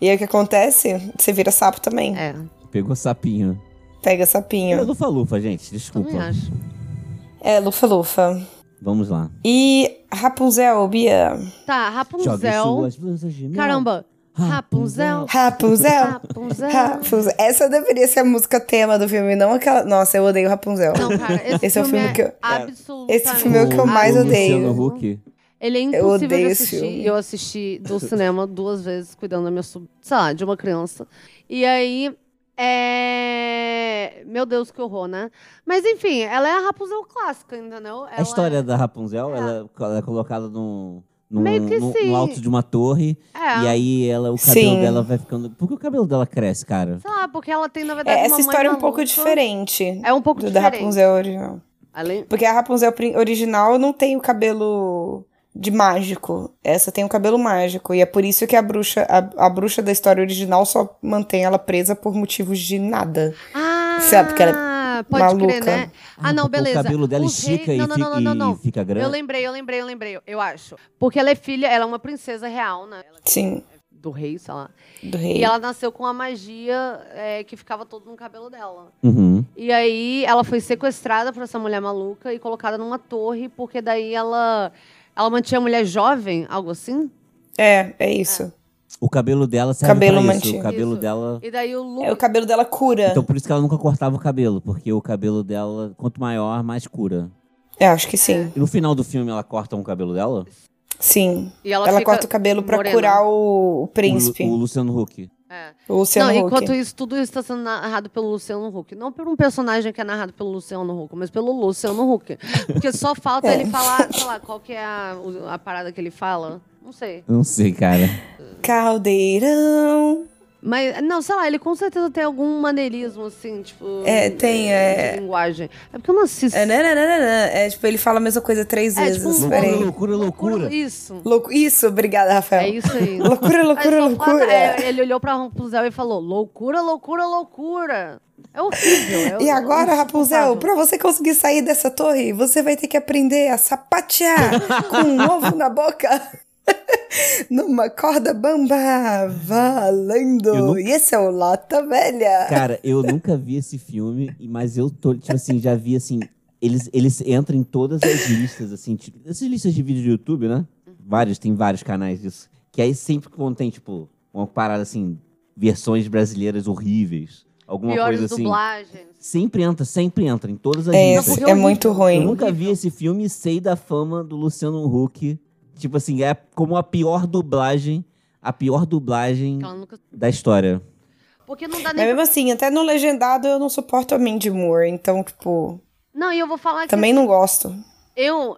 E aí o que acontece? Você vira sapo também. É, Pegou sapinho. Pega É sapinho. lufa-lufa, gente. Desculpa. também acho. É, lufa-lufa. Vamos lá. E Rapunzel, Bia. Tá, Rapunzel. Caramba. Rapunzel. Rapunzel. Rapunzel. Rapunzel. Essa deveria ser a música tema do filme, não aquela. Nossa, eu odeio Rapunzel. Não, cara, esse, Esse é o filme, filme que eu- absolutamente... Esse filme é o que eu mais O odeio. Huck. Ele é Eu impossível de odeio esse assistir. filme. E eu assisti do cinema duas vezes, cuidando da minha, sub- sei lá, de uma criança. E aí, é... Meu Deus, que horror, né? Mas enfim, ela é a Rapunzel clássica, entendeu? A Ela história da Rapunzel, ela, ela é colocada num, num, Meio que num- sim. no alto de uma torre. É. E aí ela, o cabelo Sim. dela vai ficando. Por que o cabelo dela cresce, cara? Sei lá, porque ela tem, na verdade, É, uma essa mãe história é um pouco maluca. diferente É um pouco do da diferente. Rapunzel original. Além... Porque a Rapunzel pri- original não tem o cabelo de mágico. Essa tem o cabelo mágico. E é por isso que a bruxa, a, a bruxa da história original só mantém ela presa por motivos de nada. Ah, Sabe, porque ela pode maluca. crer, né? Ah, não, porque beleza. O cabelo dela O estica rei- e, não, não, fica, não, não, não. e fica grande. Eu lembrei, eu lembrei, eu lembrei, eu acho. Porque ela é filha, ela é uma princesa real, né? Ela Sim, é do rei, sei lá. do rei. E ela nasceu com a magia é, que ficava todo no cabelo dela. Uhum. E aí ela foi sequestrada por essa mulher maluca e colocada numa torre, porque daí ela, ela mantinha a mulher jovem, algo assim. É, é isso. O cabelo dela serve Cabelo pra isso. mantido. O cabelo Isso. dela. E daí o Lu... É, o cabelo dela cura. Então por isso que ela nunca cortava o cabelo, porque o cabelo dela, quanto maior, mais cura. É, acho que sim. E no final do filme ela corta um cabelo dela? Sim. E ela, Ela, corta o cabelo pra morena. curar o, o príncipe. O, Lu- o Luciano Huck. É. O Luciano não, Huck. enquanto isso, tudo isso está sendo narrado pelo Luciano Huck. Não por um personagem que é narrado pelo Luciano Huck, mas pelo Luciano Huck. Porque só falta É. ele falar, sei lá, qual que é a, a parada que ele fala. Não sei. Não sei, cara. Caldeirão. Mas, não, sei lá, ele com certeza tem algum maneirismo, assim, tipo. É, tem, é. De linguagem. É porque eu não assisto. É, nananana. é tipo, ele fala a mesma coisa três É, vezes. tipo, Peraí. Loucura, loucura. Isso. Louco. Isso, obrigada, Rafael. É isso aí. Loucura, Aí loucura, loucura. é, ele olhou pra Rapunzel e falou: loucura, loucura, loucura. É horrível. é- E agora, Rapunzel, pra você conseguir sair dessa torre, você vai ter que aprender a sapatear com um ovo na boca. Numa corda bamba, valendo. Eu não- E esse é o Lata Velha. Cara, eu nunca vi esse filme, mas eu tô, tipo assim, já vi assim. Eles, eles entram em todas as listas, assim, tipo, essas listas de vídeo do YouTube, né? Vários, tem vários canais disso. Que aí sempre contém, tipo, uma parada assim, versões brasileiras horríveis. Alguma Piores coisa assim. dublagens. Sempre entra, sempre entra, em todas as É, listas. é eu- muito Eu ruim. nunca vi esse filme e sei da fama do Luciano Huck. Tipo assim, é como a pior dublagem, a pior dublagem nunca- da história. Porque não dá nem. mesmo assim, até no legendado eu não suporto a Mandy Moore, então, tipo, Não, e eu vou falar que. também não gosto. Eu.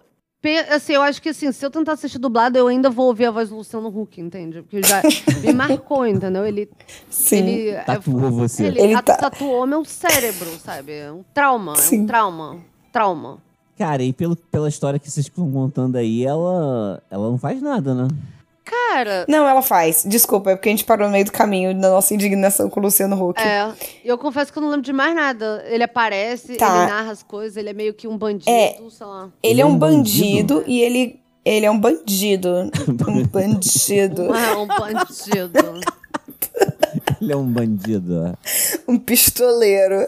Assim, eu acho que assim, se eu tentar assistir dublado, eu ainda vou ouvir a voz do Luciano Huck, entende? Porque já me marcou, entendeu? Ele. Sim. Ele, Tatuou você. Ele, Ele tá- tatuou meu cérebro, sabe? É um trauma, é Sim. um trauma. Trauma. Cara, e pelo, pela história que vocês estão contando aí, ela, ela não faz nada, né? Cara, Não, ela faz. Desculpa, é porque a gente parou no meio do caminho da nossa indignação com o Luciano Huck. é. Eu confesso que eu não lembro de mais nada. Ele aparece, Tá. ele narra as coisas, ele é meio que um bandido, É. sei lá. Ele é um bandido, e ele, ele é um bandido. um bandido. É um bandido. Ele é um bandido. ó. um pistoleiro.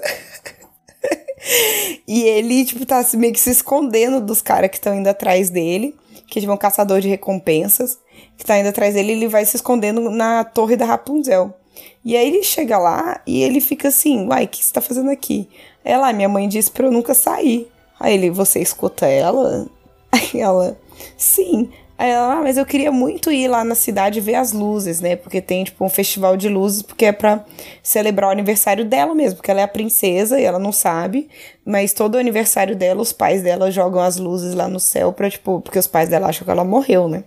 E ele, tipo, tá meio que se escondendo dos caras que estão indo atrás dele, que tipo um caçador de recompensas, que tá indo atrás dele, ele vai se escondendo na torre da Rapunzel. E aí ele chega lá e ele fica assim, uai, o que você tá fazendo aqui? Ela, "Ah, minha mãe disse pra eu nunca sair. Aí ele, você escuta ela? Aí ela, sim. Aí ela, ah, mas eu queria muito ir lá na cidade ver as luzes, né? Porque tem, tipo, um festival de luzes, porque é pra celebrar o aniversário dela mesmo, porque ela é a princesa e ela não sabe, mas todo o aniversário dela, os pais dela jogam as luzes lá no céu pra, tipo, porque os pais dela acham que ela morreu, né?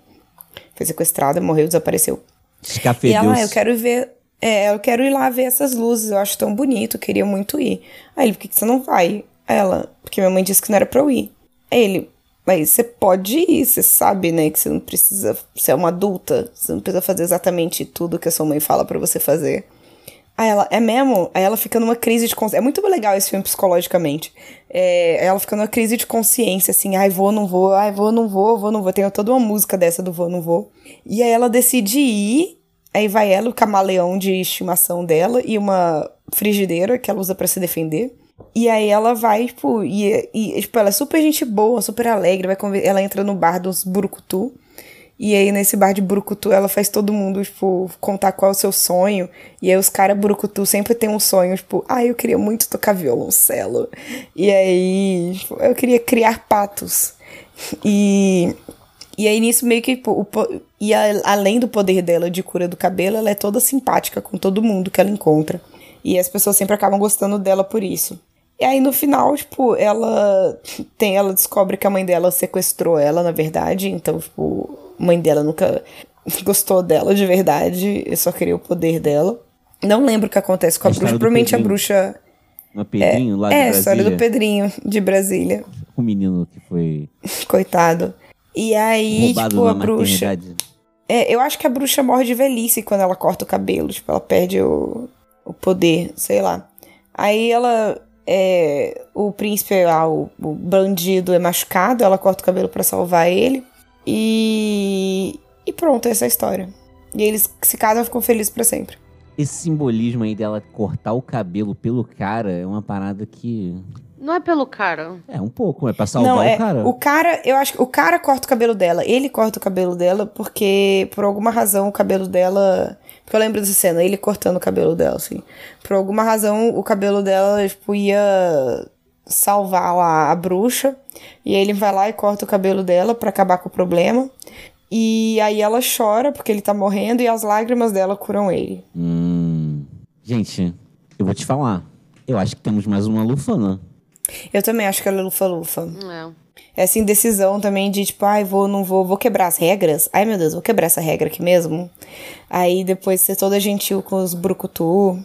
Foi sequestrada, morreu, desapareceu. E Escafedeu. ela, ah, eu quero ver. É, eu quero ir lá ver essas luzes, eu acho tão bonito, eu queria muito ir. Aí ele, por que, que você não vai? Ela, porque minha mãe disse que não era pra eu ir. Aí ele, mas você pode ir, você sabe, né, que você não precisa. Você é uma adulta, você não precisa fazer exatamente tudo que a sua mãe fala pra você fazer. Aí ela, é mesmo? Aí ela fica numa crise de consciência. É muito legal esse filme psicologicamente. É, ela fica numa crise de consciência, assim, ai, vou, não vou, ai, vou, não vou, vou, não vou. Tem toda uma música dessa do vou, não vou. E aí ela decide ir, aí vai ela, o camaleão de estimação dela e uma frigideira que ela usa para se defender. E aí ela vai, tipo, e, e, tipo, ela é super gente boa, super alegre, vai ela entra no bar dos Burucutu. E aí, nesse bar de Burucutu, ela faz todo mundo, tipo, contar qual é o seu sonho. E aí, os caras Burucutu sempre tem um sonho, tipo, ah, eu queria muito tocar violoncelo. E aí, tipo, eu queria criar patos. E. E aí, nisso, meio que, tipo, o, e a, além do poder dela de cura do cabelo, ela é toda simpática com todo mundo que ela encontra. E as pessoas sempre acabam gostando dela por isso. E aí no final, tipo, ela tem, ela descobre que a mãe dela sequestrou ela, na verdade. Então, tipo, mãe dela nunca gostou dela de verdade, eu só queria o poder dela. Não lembro o que acontece com a, a bruxa, provavelmente a bruxa. Uma Pedrinho é, lá de é, Brasília. É, a história do Pedrinho de Brasília. O menino que foi. Coitado. E aí, tipo, a bruxa. É, eu acho que a bruxa morre de velhice quando ela corta o cabelo. Tipo, ela perde o, o poder, sei lá. Aí ela. É, o príncipe, ah, o, o bandido é machucado, ela corta o cabelo para salvar ele. E. E pronto, essa é a história. E eles se casam e ficam felizes para sempre. Esse simbolismo aí dela cortar o cabelo pelo cara é uma parada que. Não é pelo cara. É, um pouco, é pra salvar Não, é, o cara. O cara, eu acho que o cara corta o cabelo dela. Ele corta o cabelo dela porque, por alguma razão, o cabelo dela. Porque eu lembro dessa cena, ele cortando o cabelo dela, assim. Por alguma razão, o cabelo dela, tipo, ia salvar lá a bruxa. E aí ele vai lá e corta o cabelo dela para acabar com o problema. E aí ela chora porque ele tá morrendo e as lágrimas dela curam ele. Hum. Gente, eu vou te falar. Eu acho que temos mais uma Lufana. Eu também acho que ela é Lufa-Lufa. É. Essa indecisão também de tipo, ai, vou, não vou, vou quebrar as regras. Ai, meu Deus, vou quebrar essa regra aqui mesmo. Aí depois ser toda gentil com os brucutu.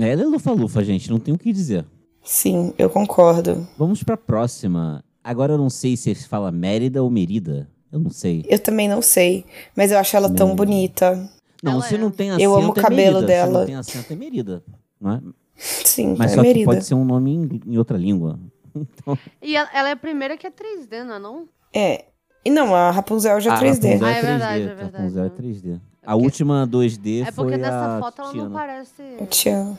É, ela é Lufa-Lufa, gente, não tem o que dizer. Sim, eu concordo. Vamos pra próxima. Agora eu não sei se se fala Mérida ou Merida. Eu não sei. Eu também não sei. Mas eu acho ela tão Mérida. bonita. Não, Ela se é. não tem acento, Eu amo o é cabelo. Se dela. não tem acento, é Merida. Não é? Sim, Mas é só que Merida. pode ser um nome em, em outra língua. Então, E ela, ela é a primeira que é 3D, não é não? É. E não, a Rapunzel já é a 3D. Rapunzel Ah, é é 3D. verdade, é a verdade, Rapunzel é né? 3D. A porque- última 2D É porque foi nessa a foto ela não Tiana. parece. Tchan.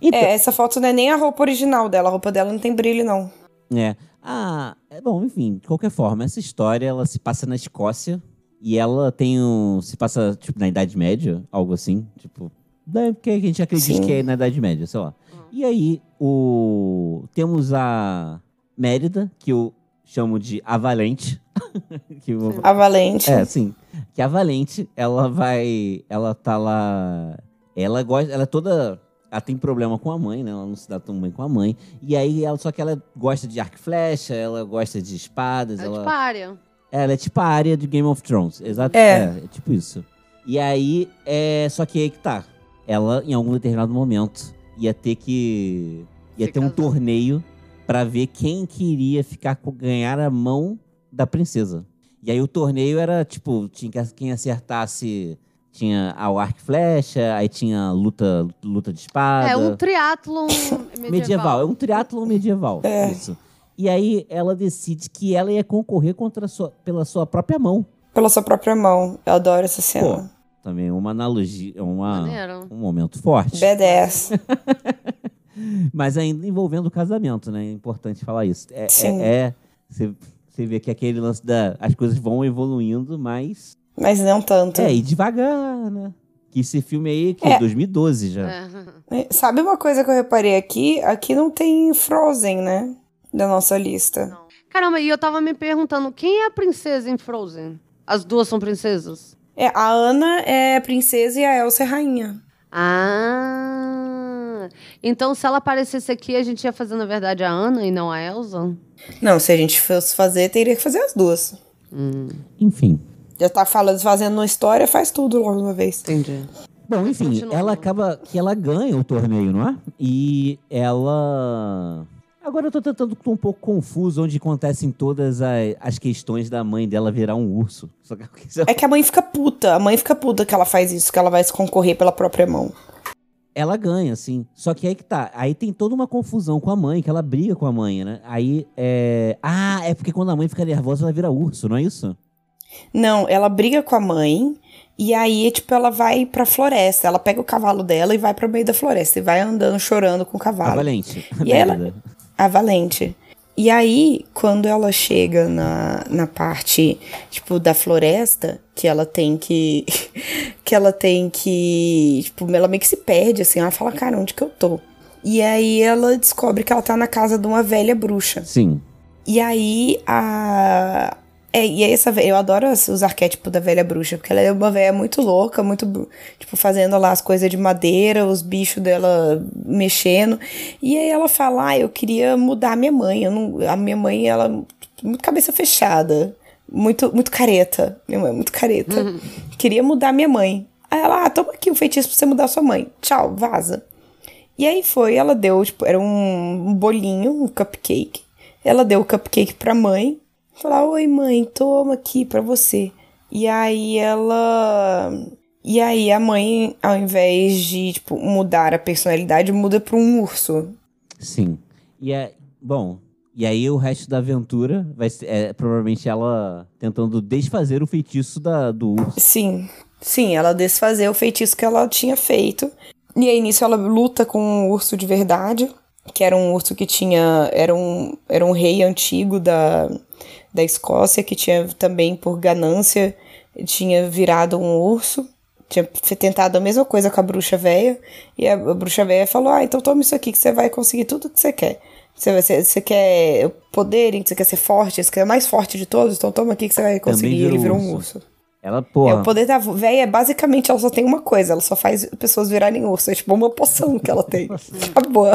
Então, É, essa foto não é nem a roupa original dela. A roupa dela não tem brilho, não. É. Ah, é bom, enfim, de qualquer forma, essa história ela se passa na Escócia e ela tem um. se passa, tipo, na Idade Média, algo assim. Tipo, né, porque a gente acredita Sim. que é na Idade Média, sei lá. E aí, o. Temos a Mérida, que eu chamo de a Valente. que vou- A Valente. É, sim. Que a Valente, ela vai. Ela tá lá. Ela gosta. Ela é toda. Ela tem problema com a mãe, né? Ela não se dá tão bem com a mãe. E aí, ela, só que ela gosta de arco e flecha, ela gosta de espadas. É ela... tipo a área. Ela é tipo a área de Game of Thrones. Exato. É. É, é tipo isso. E aí, é. Só que aí que tá. Ela, em algum determinado momento, ia ter que. ia Se ter um casar. torneio pra ver quem queria ficar com ganhar a mão da princesa. E aí o torneio era, tipo, tinha que- quem acertasse. Tinha a arco e flecha, aí tinha luta, luta de espada. É um triatlon medieval. medieval. É um triatlon medieval. É. Isso. E aí ela decide que ela ia concorrer contra a sua, pela sua própria mão. Pela sua própria mão. Eu adoro essa Pô, cena. Também uma analogia, uma, Maneiro. um momento forte. Badass. Mas ainda envolvendo o casamento, né? É importante falar isso. É, Sim. é, é- você, você vê que aquele lance da. As coisas vão evoluindo, mas. Mas não tanto. É, e devagar, né? Que esse filme aí, que É. 2012 já. É. É, Sabe uma coisa que eu reparei aqui? Aqui não tem Frozen, né? Da nossa lista. Caramba, e eu tava me perguntando, quem é a princesa em Frozen? As duas são princesas? É, a Ana é princesa e a Elsa é rainha. Ah! Então, se ela aparecesse aqui, a gente ia fazer, na verdade, a Ana e não a Elsa? Não, se a gente fosse fazer, teria que fazer as duas. Enfim. Já tá falando, fazendo uma história, faz tudo logo de uma vez. Entendi. Bom, enfim, Continua. ela acaba que ela ganha o torneio, não é? E ela. Agora eu tô tentando, tô um pouco confuso onde acontecem todas as, as questões da mãe dela virar um urso. Que É que a mãe fica puta. A mãe fica puta que ela faz isso, que ela vai se concorrer pela própria mão. Ela ganha, sim. Só que aí que tá. Aí tem toda uma confusão com a mãe, que ela briga com a mãe, né? Aí é. Ah, é porque quando a mãe fica nervosa, ela vira urso, não é isso? Não, ela briga com a mãe e aí, tipo, ela vai pra floresta. Ela pega o cavalo dela e vai pro meio da floresta. E vai andando, chorando com o cavalo. Valente. E ela-. A Valente. E aí, quando ela chega na, na parte, tipo, da floresta, que ela tem que. que ela tem que. Tipo, ela meio que se perde, assim. Ela fala, cara, onde que eu tô? E aí ela descobre que ela tá na casa de uma velha bruxa. Sim. E aí a. É, e aí essa eu adoro os os arquétipos da velha bruxa, porque ela é uma velha muito louca, muito, tipo, fazendo lá as coisas de madeira, os bichos dela mexendo. E aí ela fala, ah, eu queria mudar a minha mãe. Eu não, a minha mãe, ela, muito cabeça fechada, muito, muito careta. Minha mãe é muito careta. Queria mudar a minha mãe. Aí ela, ah, toma aqui um feitiço pra você mudar a sua mãe. Tchau, vaza. E aí foi, ela deu, tipo, era um bolinho, um cupcake. Ela deu o cupcake pra mãe. Falou, oi mãe, toma aqui pra você. E aí ela... E aí a mãe, ao invés de, tipo, mudar a personalidade, muda pra um urso. Sim. E é. Bom. E aí o resto da aventura vai ser é, provavelmente ela tentando desfazer o feitiço da, do urso. Sim, sim, ela desfazer o feitiço que ela tinha feito. E aí nisso ela luta com um urso de verdade, que era um urso que tinha. Era um, era um rei antigo da, da Escócia, que tinha também, por ganância, tinha virado um urso. Tinha tentado a mesma coisa com a bruxa velha. E a, bruxa velha falou: Ah, então toma isso aqui que você vai conseguir tudo que você quer. Você, ser- você quer poder, você quer ser forte, você quer mais forte de todos, então toma aqui que você vai conseguir. Virou ele virou um urso. Ela, É, porra. o poder da véia, basicamente, ela só tem uma coisa, ela só faz pessoas virarem urso. É tipo uma poção que ela tem. Acabou.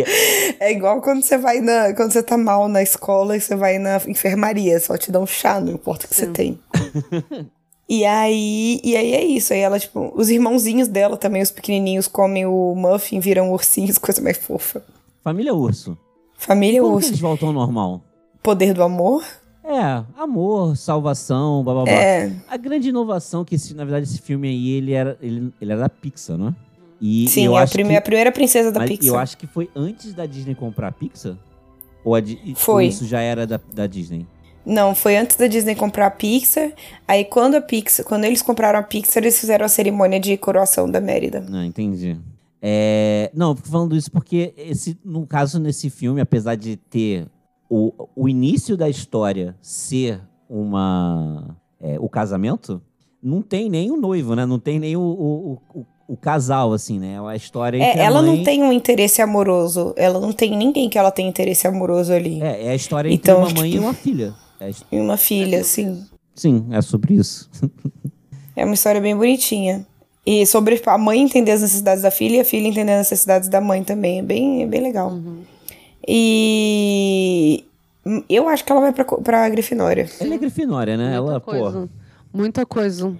E- É igual quando você vai na. Quando você tá mal na escola e você vai na enfermaria, só te dá um chá, não importa o que você tem. E aí, e aí é isso. Aí ela, tipo, os irmãozinhos dela também, os pequenininhos, comem o muffin, viram ursinhos, coisa mais fofa. Família urso. Família Como que urso. eles voltam ao normal? Poder do amor? É, amor, salvação, blá blá blá. É. A grande inovação que, esse, na verdade, esse filme aí, ele era, ele, ele era da Pixar, não é? E Sim, eu é a, acho prime- que, a primeira princesa da mas Pixar. eu acho que foi antes da Disney comprar a Pixar? Ou, a Foi. ou isso já era da, da Disney? Não, foi antes da Disney comprar a Pixar. Aí quando a Pixar, quando eles compraram a Pixar, eles fizeram a cerimônia de coroação da Mérida. Não, entendi. É, não, falando isso porque, esse, no caso, nesse filme, apesar de ter o, o início da história ser uma é, o casamento, não tem nem o noivo, né? Não tem nem o, o, o, o casal, assim, né? A história entre É, a ela mãe... não tem um interesse amoroso. Ela não tem ninguém que ela tenha interesse amoroso ali. É, é a história entre Então, uma mãe tipo- e uma filha. É E uma filha, assim. Sim, é sobre isso. É uma história bem bonitinha. E sobre a mãe entender as necessidades da filha e a filha entender as necessidades da mãe também. É bem, é bem legal. E eu acho que ela vai pra, pra Grifinória. Ela é Grifinória, né? Muita Ela, coisa. pô, Muita coisa.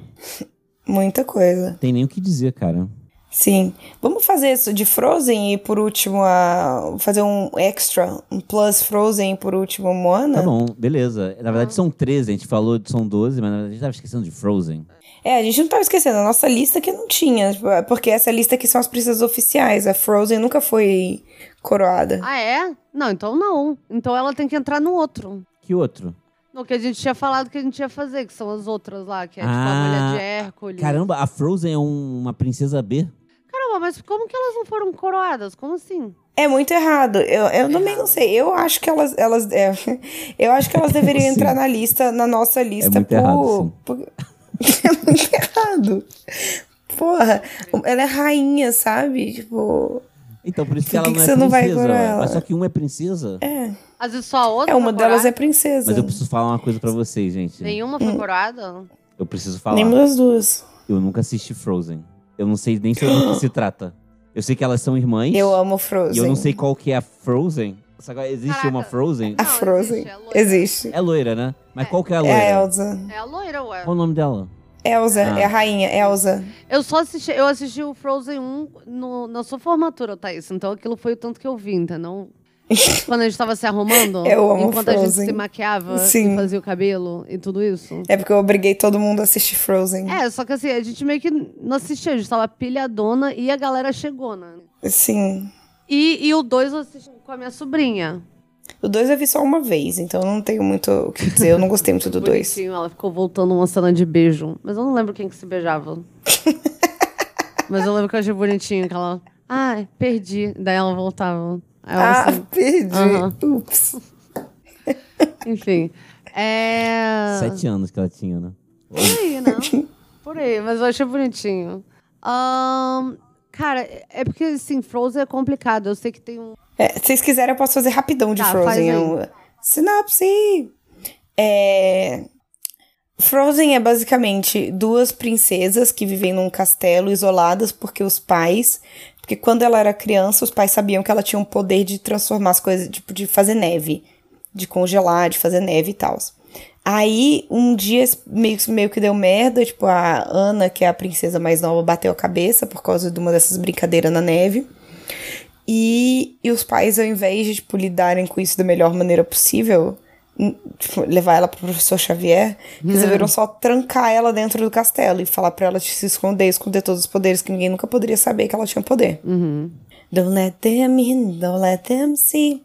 Muita coisa. tem nem o que dizer, cara. Sim. Vamos fazer isso de Frozen e por último a fazer um extra, um plus Frozen e por último Moana? Tá bom, beleza. Na verdade são 13, a gente falou que são 12, mas na verdade a gente tava esquecendo de Frozen. É, a gente não tava esquecendo, a nossa lista que não tinha, porque essa lista aqui são as princesas oficiais, a Frozen nunca foi coroada. Ah, é? Não, então não. Então ela tem que entrar no outro. Que outro? No que a gente tinha falado que a gente ia fazer, que são as outras lá, que é tipo a Ah, mulher de Hércules. Caramba, a Frozen é um- uma princesa B? Caramba, mas como que elas não foram coroadas? Como assim? É muito errado. Eu, eu também não sei. Eu acho que elas. elas é, eu acho que elas deveriam Sim. entrar na lista, na nossa lista. muito por, errado, sim. por- É muito errado. Porra, ela é rainha, sabe? Tipo. Então, por isso que Por ela que não que é você não vai princesa. coroar ela? Mas só que uma é princesa. Às vezes só a outra É, uma foi delas é princesa. Mas eu preciso falar uma coisa pra vocês, gente. Nenhuma Hum. foi coroada? Eu preciso falar. Nenhuma das duas. Eu nunca assisti Frozen. Eu não sei nem sobre o que se trata. Eu sei que elas são irmãs. Eu amo Frozen. E eu não sei qual que é a Frozen. Só que existe Caraca. uma Frozen? A Não, Frozen. existe, é loira. Existe. É loira, né? Mas qual que é a É loira? a Elsa. É a loira, ué. Qual o nome dela? Elsa, Ah. é a rainha, Elsa. Eu só assisti, eu assisti o Frozen 1 no, na sua formatura, Thaís. Então aquilo foi o tanto que eu vi, entendeu? Quando a gente tava se arrumando? Eu amo Enquanto a gente Frozen. se maquiava Sim. e fazia o cabelo e tudo isso? É porque eu obriguei todo mundo a assistir Frozen. É, só que assim, a gente meio que não assistia, a gente tava pilhadona e a galera chegou, né? Sim. E, e o dois eu assisti com a minha sobrinha. O 2 eu vi só uma vez, então eu não tenho muito o que dizer. Eu não gostei muito do 2. Bonitinho, ela ficou voltando uma cena de beijo. Mas eu não lembro quem que se beijava. Mas eu lembro que eu achei bonitinho que ela. Ai, perdi. Daí ela voltava. Aí eu, Ah, assim, perdi. Aham. Ups. enfim. É. Sete anos que ela tinha, né? Por aí, né? Por aí, mas eu achei bonitinho. Ahn, cara, é porque, assim, Frozen é complicado. Eu sei que tem um. É, se vocês quiserem, eu posso fazer rapidão de Tá, Frozen. É um- Sinopse! É... Frozen é basicamente duas princesas que vivem num castelo isoladas porque os pais. Porque quando ela era criança, os pais sabiam que ela tinha um poder de transformar as coisas, tipo, de fazer neve, de congelar, de fazer neve e tal. Aí, um dia meio, meio que deu merda, tipo, a Ana, que é a princesa mais nova, bateu a cabeça por causa de uma dessas brincadeiras na neve. E, e os pais, ao invés de, tipo, lidarem com isso da melhor maneira possível, tipo, levar ela pro professor Xavier, resolveram só trancar ela dentro do castelo e falar pra ela de se esconder, esconder todos os poderes que ninguém nunca poderia saber que ela tinha poder. Don't let them in, don't let them see.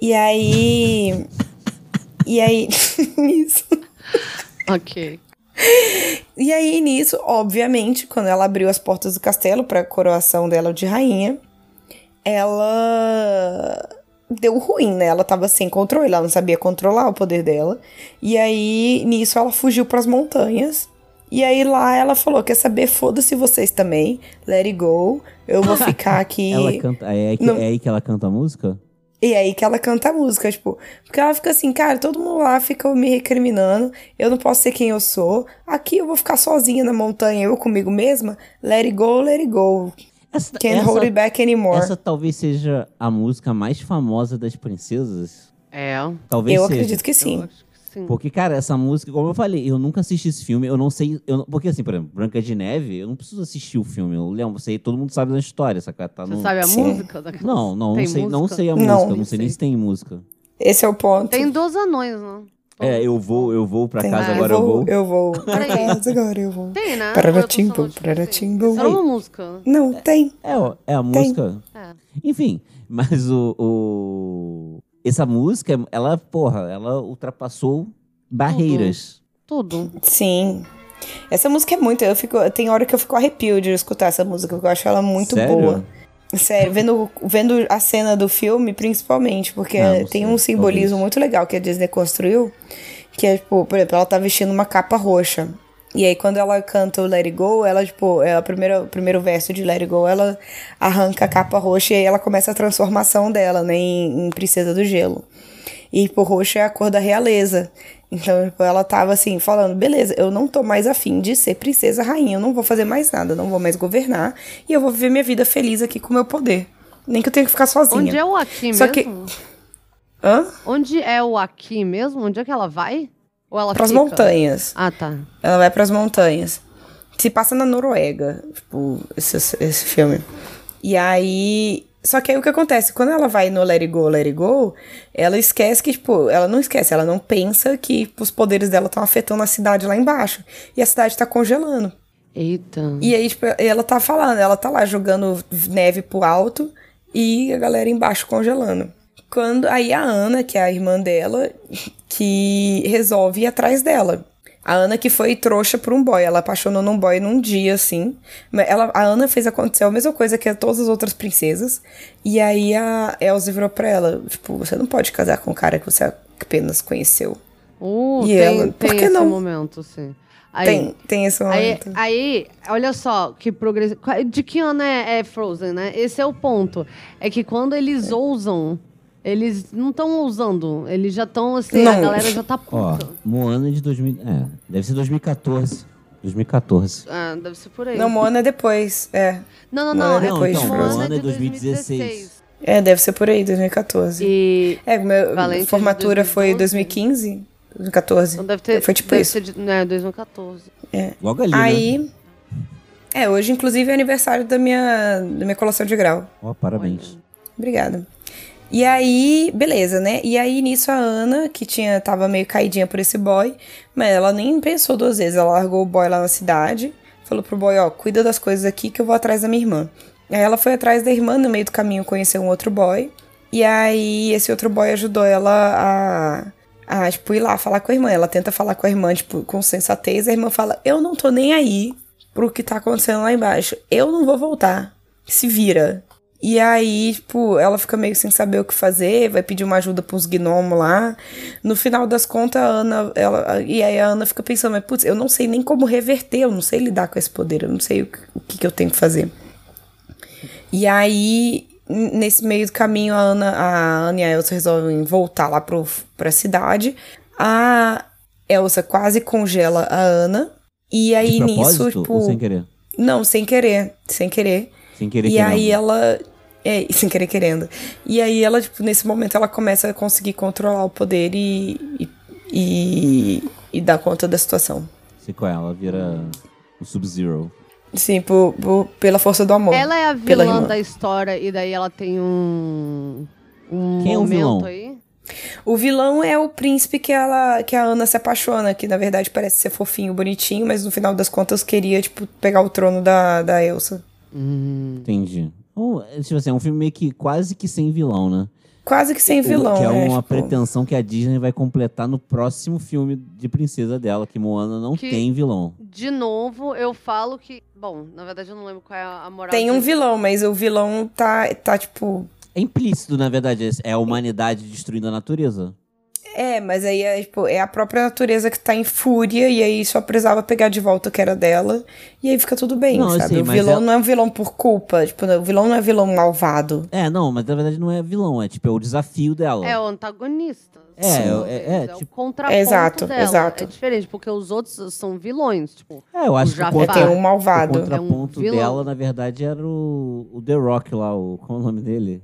E aí. E aí. nisso. Ok. E aí, nisso, obviamente, quando ela abriu as portas do castelo pra coroação dela de rainha, ela deu ruim, né? Ela tava sem controle, ela não sabia controlar o poder dela. E aí, nisso, ela fugiu pras montanhas. E aí lá ela falou: Quer saber? Foda-se vocês também. Let it go. Eu vou ficar aqui. Ela canta, é, aí que, Não. é aí que ela canta a música? E é aí que ela canta a música, tipo, porque ela fica assim, cara, todo mundo lá fica me recriminando, eu não posso ser quem eu sou, aqui eu vou ficar sozinha na montanha, eu comigo mesma, let it go, let it go, Essa, can't essa- hold it back anymore. essa talvez seja a música mais famosa das princesas. É. Talvez eu seja. acredito que sim. Eu sim. Porque, cara, essa música, como eu falei, eu nunca assisti esse filme, eu não sei. Eu, não- porque, assim, por exemplo, Branca de Neve, eu não preciso assistir o filme. Eu lembro, sei, todo mundo sabe da história, saca? Tá Você no... sabe a Sim. música daquela? Não, não, Tem não sei, não sei a Não. música, não sei nem se tem música. Esse é o ponto. Tem dois anões, né? É, eu vou, eu vou pra Tem. casa, Ah, agora eu vou. Eu vou pra Peraí. casa, agora eu vou. Tem, né? Eu assim, Isso era uma música. Não, tem. É, ó, é a Tem. música. É. Enfim, mas o, o- Essa música, ela, porra, ela ultrapassou barreiras. Tudo. Sim. Essa música é muito. Eu fico, tem hora que eu fico arrepio de escutar essa música, porque eu acho ela muito Sério? boa. Sério, vendo, vendo a cena do filme, principalmente, porque Ah, não tem um simbolismo talvez. muito legal que a Disney construiu, que é, tipo, por exemplo, ela tá vestindo uma capa roxa. E aí, quando ela canta o Let It Go, ela, tipo, é a primeira, o primeiro verso de Let It Go, ela arranca a capa roxa e aí ela começa a transformação dela, né, em, em Princesa do Gelo. E, tipo, roxo é a cor da realeza. Então, tipo, ela tava assim, falando, beleza, eu não tô mais afim de ser princesa rainha, eu não vou fazer mais nada, não vou mais governar, e eu vou viver minha vida feliz aqui com o meu poder. Nem que eu tenha que ficar sozinha. Onde é o aqui Só que- mesmo? Hã? Onde é o aqui mesmo? Onde é que ela vai? Ou ela Pras fica? montanhas. Ah, tá. Ela vai pras montanhas. Se passa na Noruega, tipo, esse, esse filme. E aí. Só que aí o que acontece? Quando ela vai no Let It Go, Let It Go, ela esquece que, tipo, ela não esquece, ela não pensa que os poderes dela estão afetando a cidade lá embaixo. E a cidade tá congelando. Eita. E aí, tipo, ela tá falando, ela tá lá jogando neve pro alto e a galera embaixo congelando. Quando aí a Ana, que é a irmã dela, que resolve ir atrás dela. A Ana que foi trouxa por um boy, ela apaixonou num boy num dia, assim. Ela, a Ana fez acontecer a mesma coisa que todas as outras princesas. E aí a Elsa virou pra ela, tipo, você não pode casar com um cara que você apenas conheceu. Uh, E tem, ela- tem por que esse não? momento, sim. Aí, Tem, tem esse Aí, momento. aí, olha só, que progresso. De que ano é, é Frozen, né? Esse é o ponto. É que quando eles ousam, eles não estão ousando. Eles já estão assim, a Não. galera já tá Ó, puta. Moana é de 2000. É, deve ser 2014. 2014. Ah, deve ser por aí. Não, Moana é depois, é. não, não. Moana não, é é depois de Moana Frozen. é de Moana é 2016. É, deve ser por aí, 2014. E É, meu Valente é formatura foi 2012. 2015, 2014. então deve ter. Foi tipo deve isso. ser de, né, 2014. Logo ali, né? Aí. É, hoje, inclusive, é aniversário da minha, da minha colação de grau. Ó, parabéns. Obrigada. E aí, beleza, né? E aí, nisso, a Ana, que tinha, tava meio caidinha por esse boy, mas ela nem pensou duas vezes. Ela largou o boy lá na cidade, falou pro boy, ó, cuida das coisas aqui que eu vou atrás da minha irmã. Aí ela foi atrás da irmã, no meio do caminho conheceu um outro boy. E aí, esse outro boy ajudou ela a, a, tipo, ir lá falar com a irmã. Ela tenta falar com a irmã, tipo, com sensatez. A irmã fala, eu não tô nem aí pro que tá acontecendo lá embaixo. Eu não vou voltar. Se vira. E aí, tipo, ela fica meio sem saber o que fazer, vai pedir uma ajuda pros gnomos lá. No final das contas, a Ana, ela, e aí a Ana fica pensando, mas putz, eu não sei nem como reverter, eu não sei lidar com esse poder, eu não sei o que, o que, que eu tenho que fazer. E aí, nesse meio do caminho, a Ana, a Ana e a Elsa resolvem voltar lá pro, pra cidade. A Elsa quase congela a Ana. E aí, nisso, tipo. ou sem querer? Não, sem querer. Sem querer. Sem querer E querendo. aí ela. É, sem querer querendo. E aí ela, tipo, nesse momento ela começa a conseguir controlar o poder e. e, e, e dar conta da situação. Sei qual é, ela vira o Sub-Zero. Sim, por, por- pela força do amor. Ela é a vilã da história e daí ela tem um. Um Quem é o vilão? aí. O vilão é o príncipe que ela que a Ana se apaixona, que na verdade parece ser fofinho, bonitinho, mas no final das contas queria, tipo, pegar o trono da, da Elsa. Entendi. Então, é, tipo assim, é um filme meio que quase que sem vilão, né? Quase que sem vilão, que é né? uma tipo- pretensão que a Disney vai completar no próximo filme de princesa dela, que Moana não Que- tem vilão. De novo, eu falo que. Bom, na verdade eu não lembro qual é a moral. Tem um disso. vilão, mas o vilão tá, tá tipo. É implícito, na verdade, é a humanidade destruindo a natureza. É, mas aí é, tipo, é a própria natureza que tá em fúria, e aí só precisava pegar de volta o que era dela, e aí fica tudo bem, Não, sabe? sei, o vilão ela- não é um vilão por culpa, tipo, o vilão não é vilão malvado. É, não, mas na verdade não é vilão, é tipo, é o desafio dela. É o antagonista. É, Sim. é- é, o tipo- contraponto Exato, dela. exato. É diferente, porque os outros são vilões. Tipo, É, eu acho O que o, Jafar. É, contra... tem um malvado. o contraponto É um dela, na verdade, era o, o The Rock lá, o... qual é o nome dele?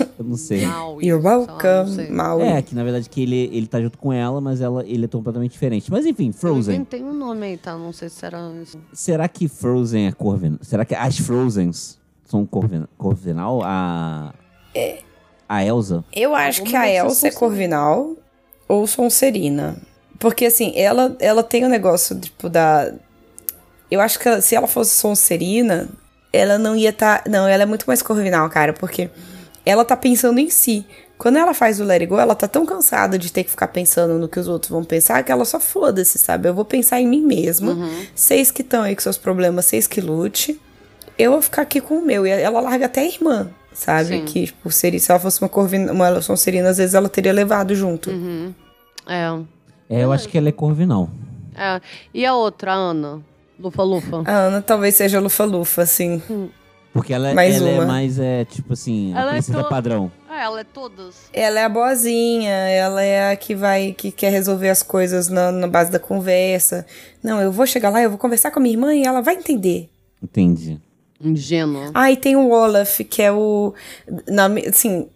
Eu não sei. mal. You're welcome, mal. É, que na verdade que ele, ele tá junto com ela, mas ela, ele é completamente diferente. Mas enfim, Frozen. inventei um nome aí, tá? Não sei se era isso. Será que Frozen é Corvinal? Será que as Frozens são Corvin... Corvinal? A. A Elsa? Eu acho Alguma que a Elsa é Corvinal ou Sonserina. Porque, assim, ela, ela tem o negócio, tipo, da... Eu acho que ela- se ela fosse Sonserina, ela não ia estar... Não, ela é muito mais Corvinal, cara, porque ela tá pensando em si. Quando ela faz o Let It Go, ela tá tão cansada de ter que ficar pensando no que os outros vão pensar, que ela só foda-se, sabe? Eu vou pensar em mim mesma. Vocês que estão aí com seus problemas, vocês que lute. Eu vou ficar aqui com o meu. E ela larga até a irmã, sabe? Sim. Que, tipo, seria, se ela fosse uma, corvina, uma Sonserina, às vezes ela teria levado junto. É. É, eu acho que ela é Corvinal. é. E a outra, a Ana? Lufa Lufa. A Ana talvez seja Lufa-Lufa, assim. Porque ela, Mais ela é uma. mais, é, tipo assim, a Ela é princesa to- padrão. É, ela é todas. Ela é a boazinha, ela é a que vai, que quer resolver as coisas na, na base da conversa. Não, eu vou chegar lá, eu vou conversar com a minha irmã e ela vai entender. Entendi. Ingênua. Ah, e tem o Olaf, que é o. Na, assim,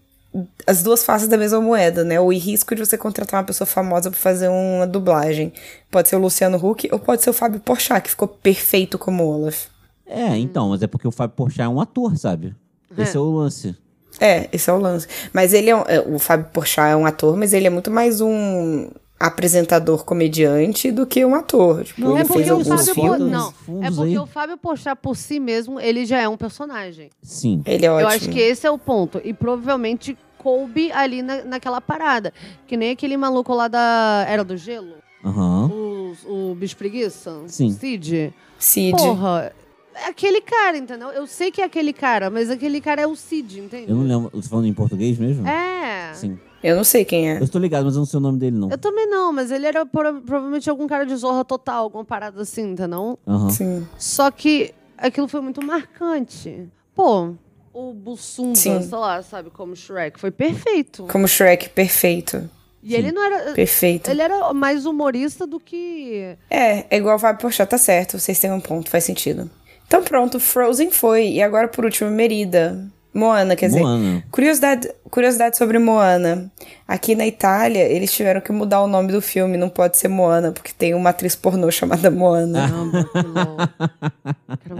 as duas faces da mesma moeda, né? O risco de você contratar uma pessoa famosa pra fazer uma dublagem. Pode ser o Luciano Huck ou pode ser o Fábio Porchat, que ficou perfeito como Olaf. É, então, mas é porque o Fábio Porchat é um ator, sabe? Esse é o lance. É, esse é o lance. Mas ele é, um- é, o Fábio Porchat é um ator, mas ele é muito mais um apresentador comediante do que um ator. Tipo, Não, ele é fez porque o alguns Fábio filmes. Po- filmes, Não, é porque aí. o Fábio Porchat por si mesmo, ele já é um personagem. Sim. Ele é ótimo. Eu acho que esse é o ponto. E provavelmente coube ali na, naquela parada. Que nem aquele maluco lá da Era do Gelo. Aham. Os- o bicho preguiça. Sim. Cid. Cid. Porra, é aquele cara, entendeu? Eu sei que é aquele cara, mas aquele cara é o Cid, entende? Eu não lembro. Você tá falando em português mesmo? É. Sim. Eu não sei quem é. Eu estou ligado, mas eu não sei o nome dele, não. Eu também não, mas ele era prova- provavelmente algum cara de zorra total, alguma parada assim, entendeu? Aham. Sim. Só que aquilo foi muito marcante. Pô, o Bussunda, Sim. sei lá, sabe, como Shrek, foi perfeito. Como Shrek, perfeito. E ele não era. Perfeito. Ele era mais humorista do que. É, é igual o Fábio Porchat, tá certo. Vocês têm um ponto, faz sentido. Então pronto, Frozen foi. E agora, por último, Merida. Moana, quer dizer. Moana. Curiosidade, curiosidade sobre Moana. Aqui na Itália, eles tiveram que mudar o nome do filme, não pode ser Moana, porque tem uma atriz pornô chamada Moana. Caramba,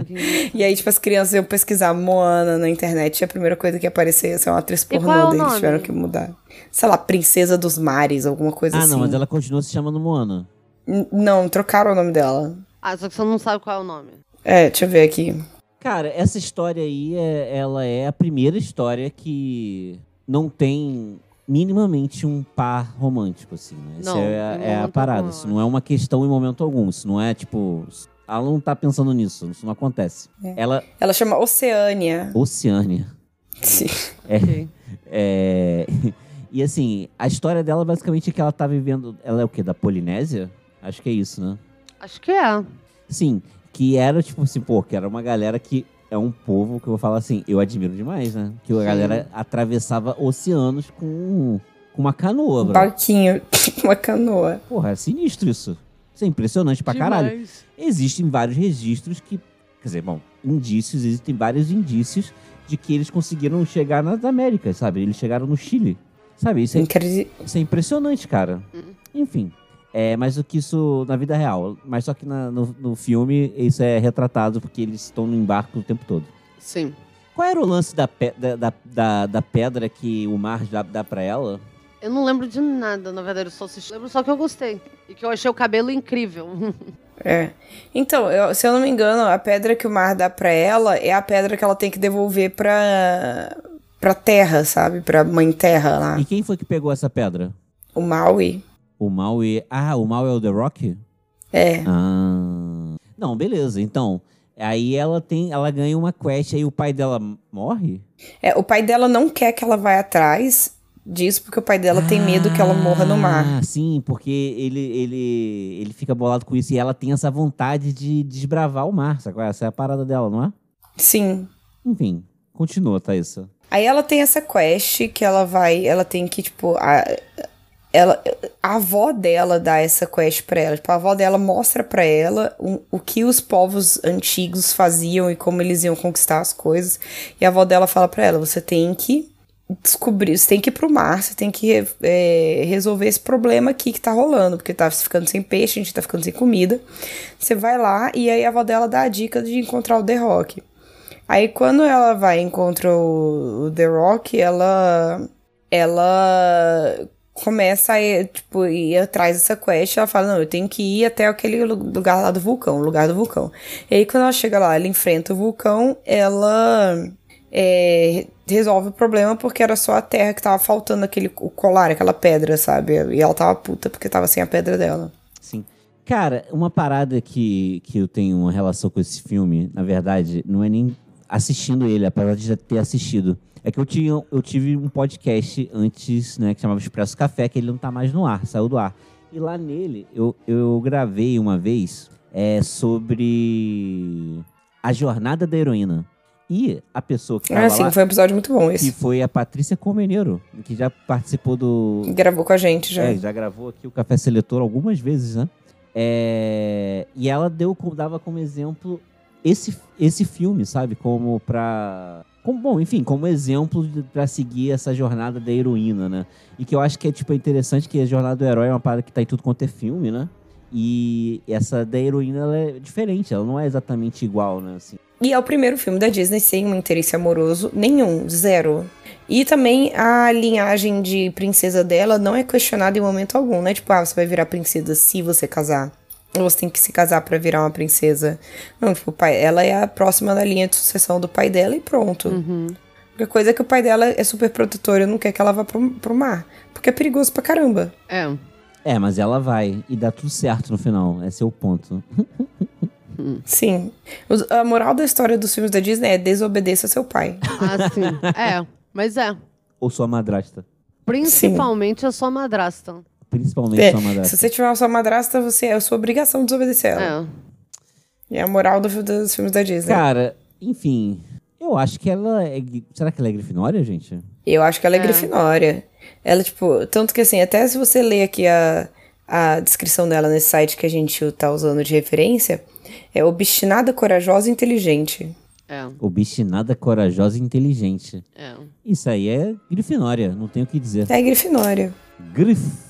que. E aí, tipo, as crianças iam pesquisar Moana na internet e a primeira coisa que ia aparecer ia ser uma atriz pornô é deles, nome? tiveram que mudar. Sei lá, Princesa dos Mares, alguma coisa Ah, assim. não, mas ela continua se chamando Moana. N- Não, trocaram o nome dela. Ah, só que você não sabe qual é o nome. É, deixa eu ver aqui. Cara, essa história aí, é, ela é a primeira história que não tem minimamente um par romântico, assim, né? Isso Não, é, é a parada. algum, Isso não é uma questão em momento algum. Isso não é, tipo... Ela não tá pensando nisso. Isso não acontece. Ela... Ela chama Oceânia. Oceânia. Sim. É, é, e assim, a história dela basicamente é que ela tá vivendo... Ela é o quê? Da Polinésia? Acho que é isso, né? Acho que é. Sim, que era tipo assim, pô, que era uma galera que é um povo que eu vou falar assim, eu admiro demais, né? Que a Sim. galera atravessava oceanos com, com uma canoa, Um bro. barquinho, uma canoa. Porra, é sinistro isso. Isso é impressionante pra caralho. Demais. Existem vários registros que, quer dizer, bom, indícios, existem vários indícios de que eles conseguiram chegar nas Américas, sabe? Eles chegaram no Chile, sabe? Isso é, Incredi- isso é impressionante, cara. Uhum. Enfim. É mais do que isso na vida real. Mas só que na- no, no filme isso é retratado porque eles estão no embarque o tempo todo. Sim. Qual era o lance da, pe- da, da, da- da pedra que o mar dá, dá pra ela? Eu não lembro de nada, na verdade. Eu só assisti. Lembro só que eu gostei. E que eu achei o cabelo incrível. É. Então, eu- se eu não me engano, a pedra que o mar dá pra ela é a pedra que ela tem que devolver pra, pra terra, sabe? Pra mãe terra lá. E quem foi que pegou essa pedra? O Maui. O Maui. Ah, o Maui é o The Rock? É. Ah. Não, beleza. Então, aí ela tem. Ela ganha uma quest, aí o pai dela morre? é. O pai dela não quer que ela vá atrás disso, porque o pai dela tem medo que ela morra no mar. Ah, sim, porque ele, ele, ele fica bolado com isso e ela tem essa vontade de desbravar o mar, sabe? Essa é a parada dela, não é? Sim. Enfim, continua, Thaísa. Aí ela tem essa quest que ela vai, ela tem que, tipo, a, ela, a avó dela dá essa quest pra ela. Tipo, a avó dela mostra pra ela o, o que os povos antigos faziam e como eles iam conquistar as coisas. E a avó dela fala pra ela: você tem que descobrir, você tem que ir pro mar, você tem que é, resolver esse problema aqui que tá rolando, porque tá ficando sem peixe, a gente tá ficando sem comida. Você vai lá e aí a avó dela dá a dica de encontrar o The Rock. Aí quando ela vai e encontra o, o The Rock, ela ela começa a ir, tipo, ir atrás dessa quest, ela fala, não, eu tenho que ir até aquele lu- lugar lá do vulcão, lugar do vulcão. E aí quando ela chega lá, ela enfrenta o vulcão, ela é, resolve o problema porque era só a terra que tava faltando aquele o colar, aquela pedra, sabe? E ela tava puta porque tava sem a pedra dela. Sim. Cara, uma parada que, que eu tenho uma relação com esse filme, na verdade, não é nem assistindo ele, apesar de já ter assistido. É que eu, tinha, eu tive um podcast antes, né, que chamava Expresso Café, que ele não tá mais no ar, saiu do ar. E lá nele, eu, eu gravei uma vez é, sobre a jornada da heroína. E a pessoa que tava Ah, sim, lá, foi um episódio muito bom que esse. foi a Patrícia Comeneiro, que já participou do, Gravou com a gente já. é, já gravou aqui o Café Seletor algumas vezes, né? É, e ela deu, dava como exemplo esse, esse filme, sabe? Como pra. Como, bom, enfim, como exemplo pra seguir essa jornada da heroína, né? E que eu acho que é tipo, interessante que a jornada do herói é uma parada que tá em tudo quanto é filme, né? E essa da heroína ela é diferente, ela não é exatamente igual, né? Assim. E é o primeiro filme da Disney sem um interesse amoroso nenhum, zero. E também a linhagem de princesa dela não é questionada em momento algum, né? Tipo, ah, você vai virar princesa se você casar. Você tem que se casar pra virar uma princesa. Não, tipo, o pai, ela é a próxima da linha de sucessão do pai dela e pronto. A única coisa é que o pai dela é super protetor e não quer que ela vá pro, pro mar. Porque é perigoso pra caramba. É. É, mas ela vai e dá tudo certo no final. Esse é o ponto. Sim. A moral da história dos filmes da Disney é desobedeça seu pai. Ah, sim. é, mas é. Ou sua madrasta. Principalmente a sua madrasta. Principalmente É, sua madrasta. se você tiver uma sua madrasta, você é a sua obrigação desobedecer ela. É. É a moral do- dos filmes da Disney. Cara, enfim. Eu acho que ela é. Será que ela é grifinória, gente? Eu acho que ela é, É. grifinória. Ela, tipo, tanto que assim, até se você ler aqui a, a descrição dela nesse site que a gente tá usando de referência, é obstinada, corajosa e inteligente. É, Obstinada, corajosa e inteligente. é. Isso aí é Grifinória, não tenho o que dizer. É Grifinória. Grifinória.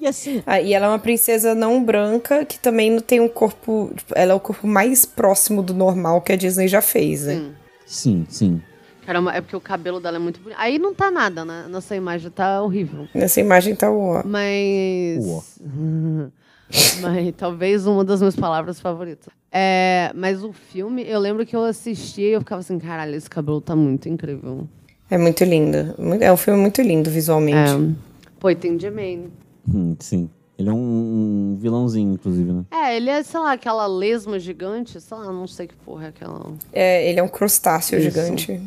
E assim, Ah, e ela é uma princesa não branca que também não tem um corpo. Ela é o corpo mais próximo do normal que a Disney já fez, né? Sim. sim, sim. Caramba, é porque o cabelo dela é muito bonito. Aí não tá nada, né? Nossa imagem tá horrível. Nessa imagem tá o. Mas. Uó. mas talvez uma das minhas palavras favoritas. É, mas o filme, eu lembro que eu assisti e eu ficava assim, caralho, esse cabelo tá muito incrível. É muito lindo. É um filme muito lindo visualmente. É. Pô, e tem Jermaine. Hum, sim. Ele é um, um vilãozinho, inclusive, né? É, ele é, sei lá, aquela lesma gigante, sei lá, não sei que porra é aquela. É, ele é um crustáceo Isso. gigante.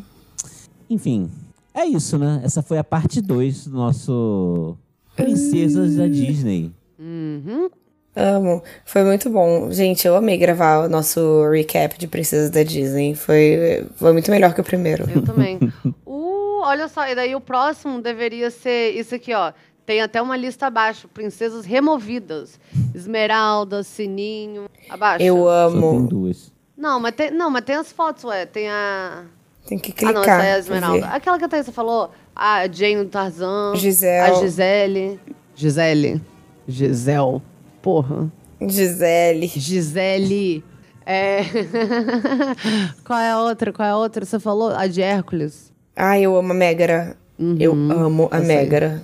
Enfim, é isso, né? Essa foi a parte 2 do nosso Princesas da Disney. Uhum. Amo. Foi muito bom. Gente, eu amei gravar o nosso recap de Princesas da Disney. Foi, foi muito melhor que o primeiro. Eu também. olha só, e daí o próximo deveria ser isso aqui, ó. Tem até uma lista abaixo. Princesas removidas. Esmeralda, Sininho. Abaixo. Eu Só tem amo. duas. Não, mas tem, não, mas tem as fotos, ué. Tem a. Tem que Ah, clicar. não, essa é a Esmeralda. Aquela que a Thaisa falou. A Jane do Tarzan. Gisele. A Gisele. Gisele. Gisele. Porra. Gisele. Gisele. É. Qual é a outra? Qual é a outra? Você falou? A de Hércules. Ai, eu amo a Megara. Eu amo a Uhum. Megara.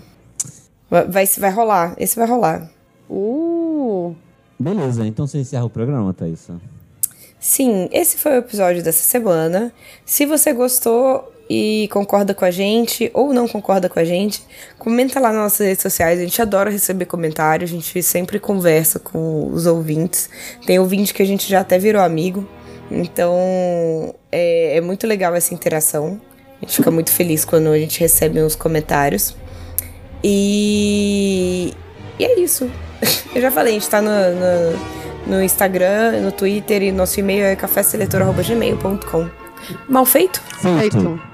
Vai, vai, vai rolar. Esse vai rolar. Uh! Beleza, então você encerra o programa, Thaís. Sim, esse foi o episódio dessa semana. Se você gostou e concorda com a gente ou não concorda com a gente, comenta lá nas nossas redes sociais. A gente adora receber comentários, a gente sempre conversa com os ouvintes. Tem ouvinte que a gente já até virou amigo. Então é, é muito legal essa interação. A gente fica muito feliz quando a gente recebe uns comentários. E, e é isso. Eu já falei, a gente tá no, no, no Instagram, no Twitter e nosso e-mail é caféseletor.gmail.com. Mal feito? Feito.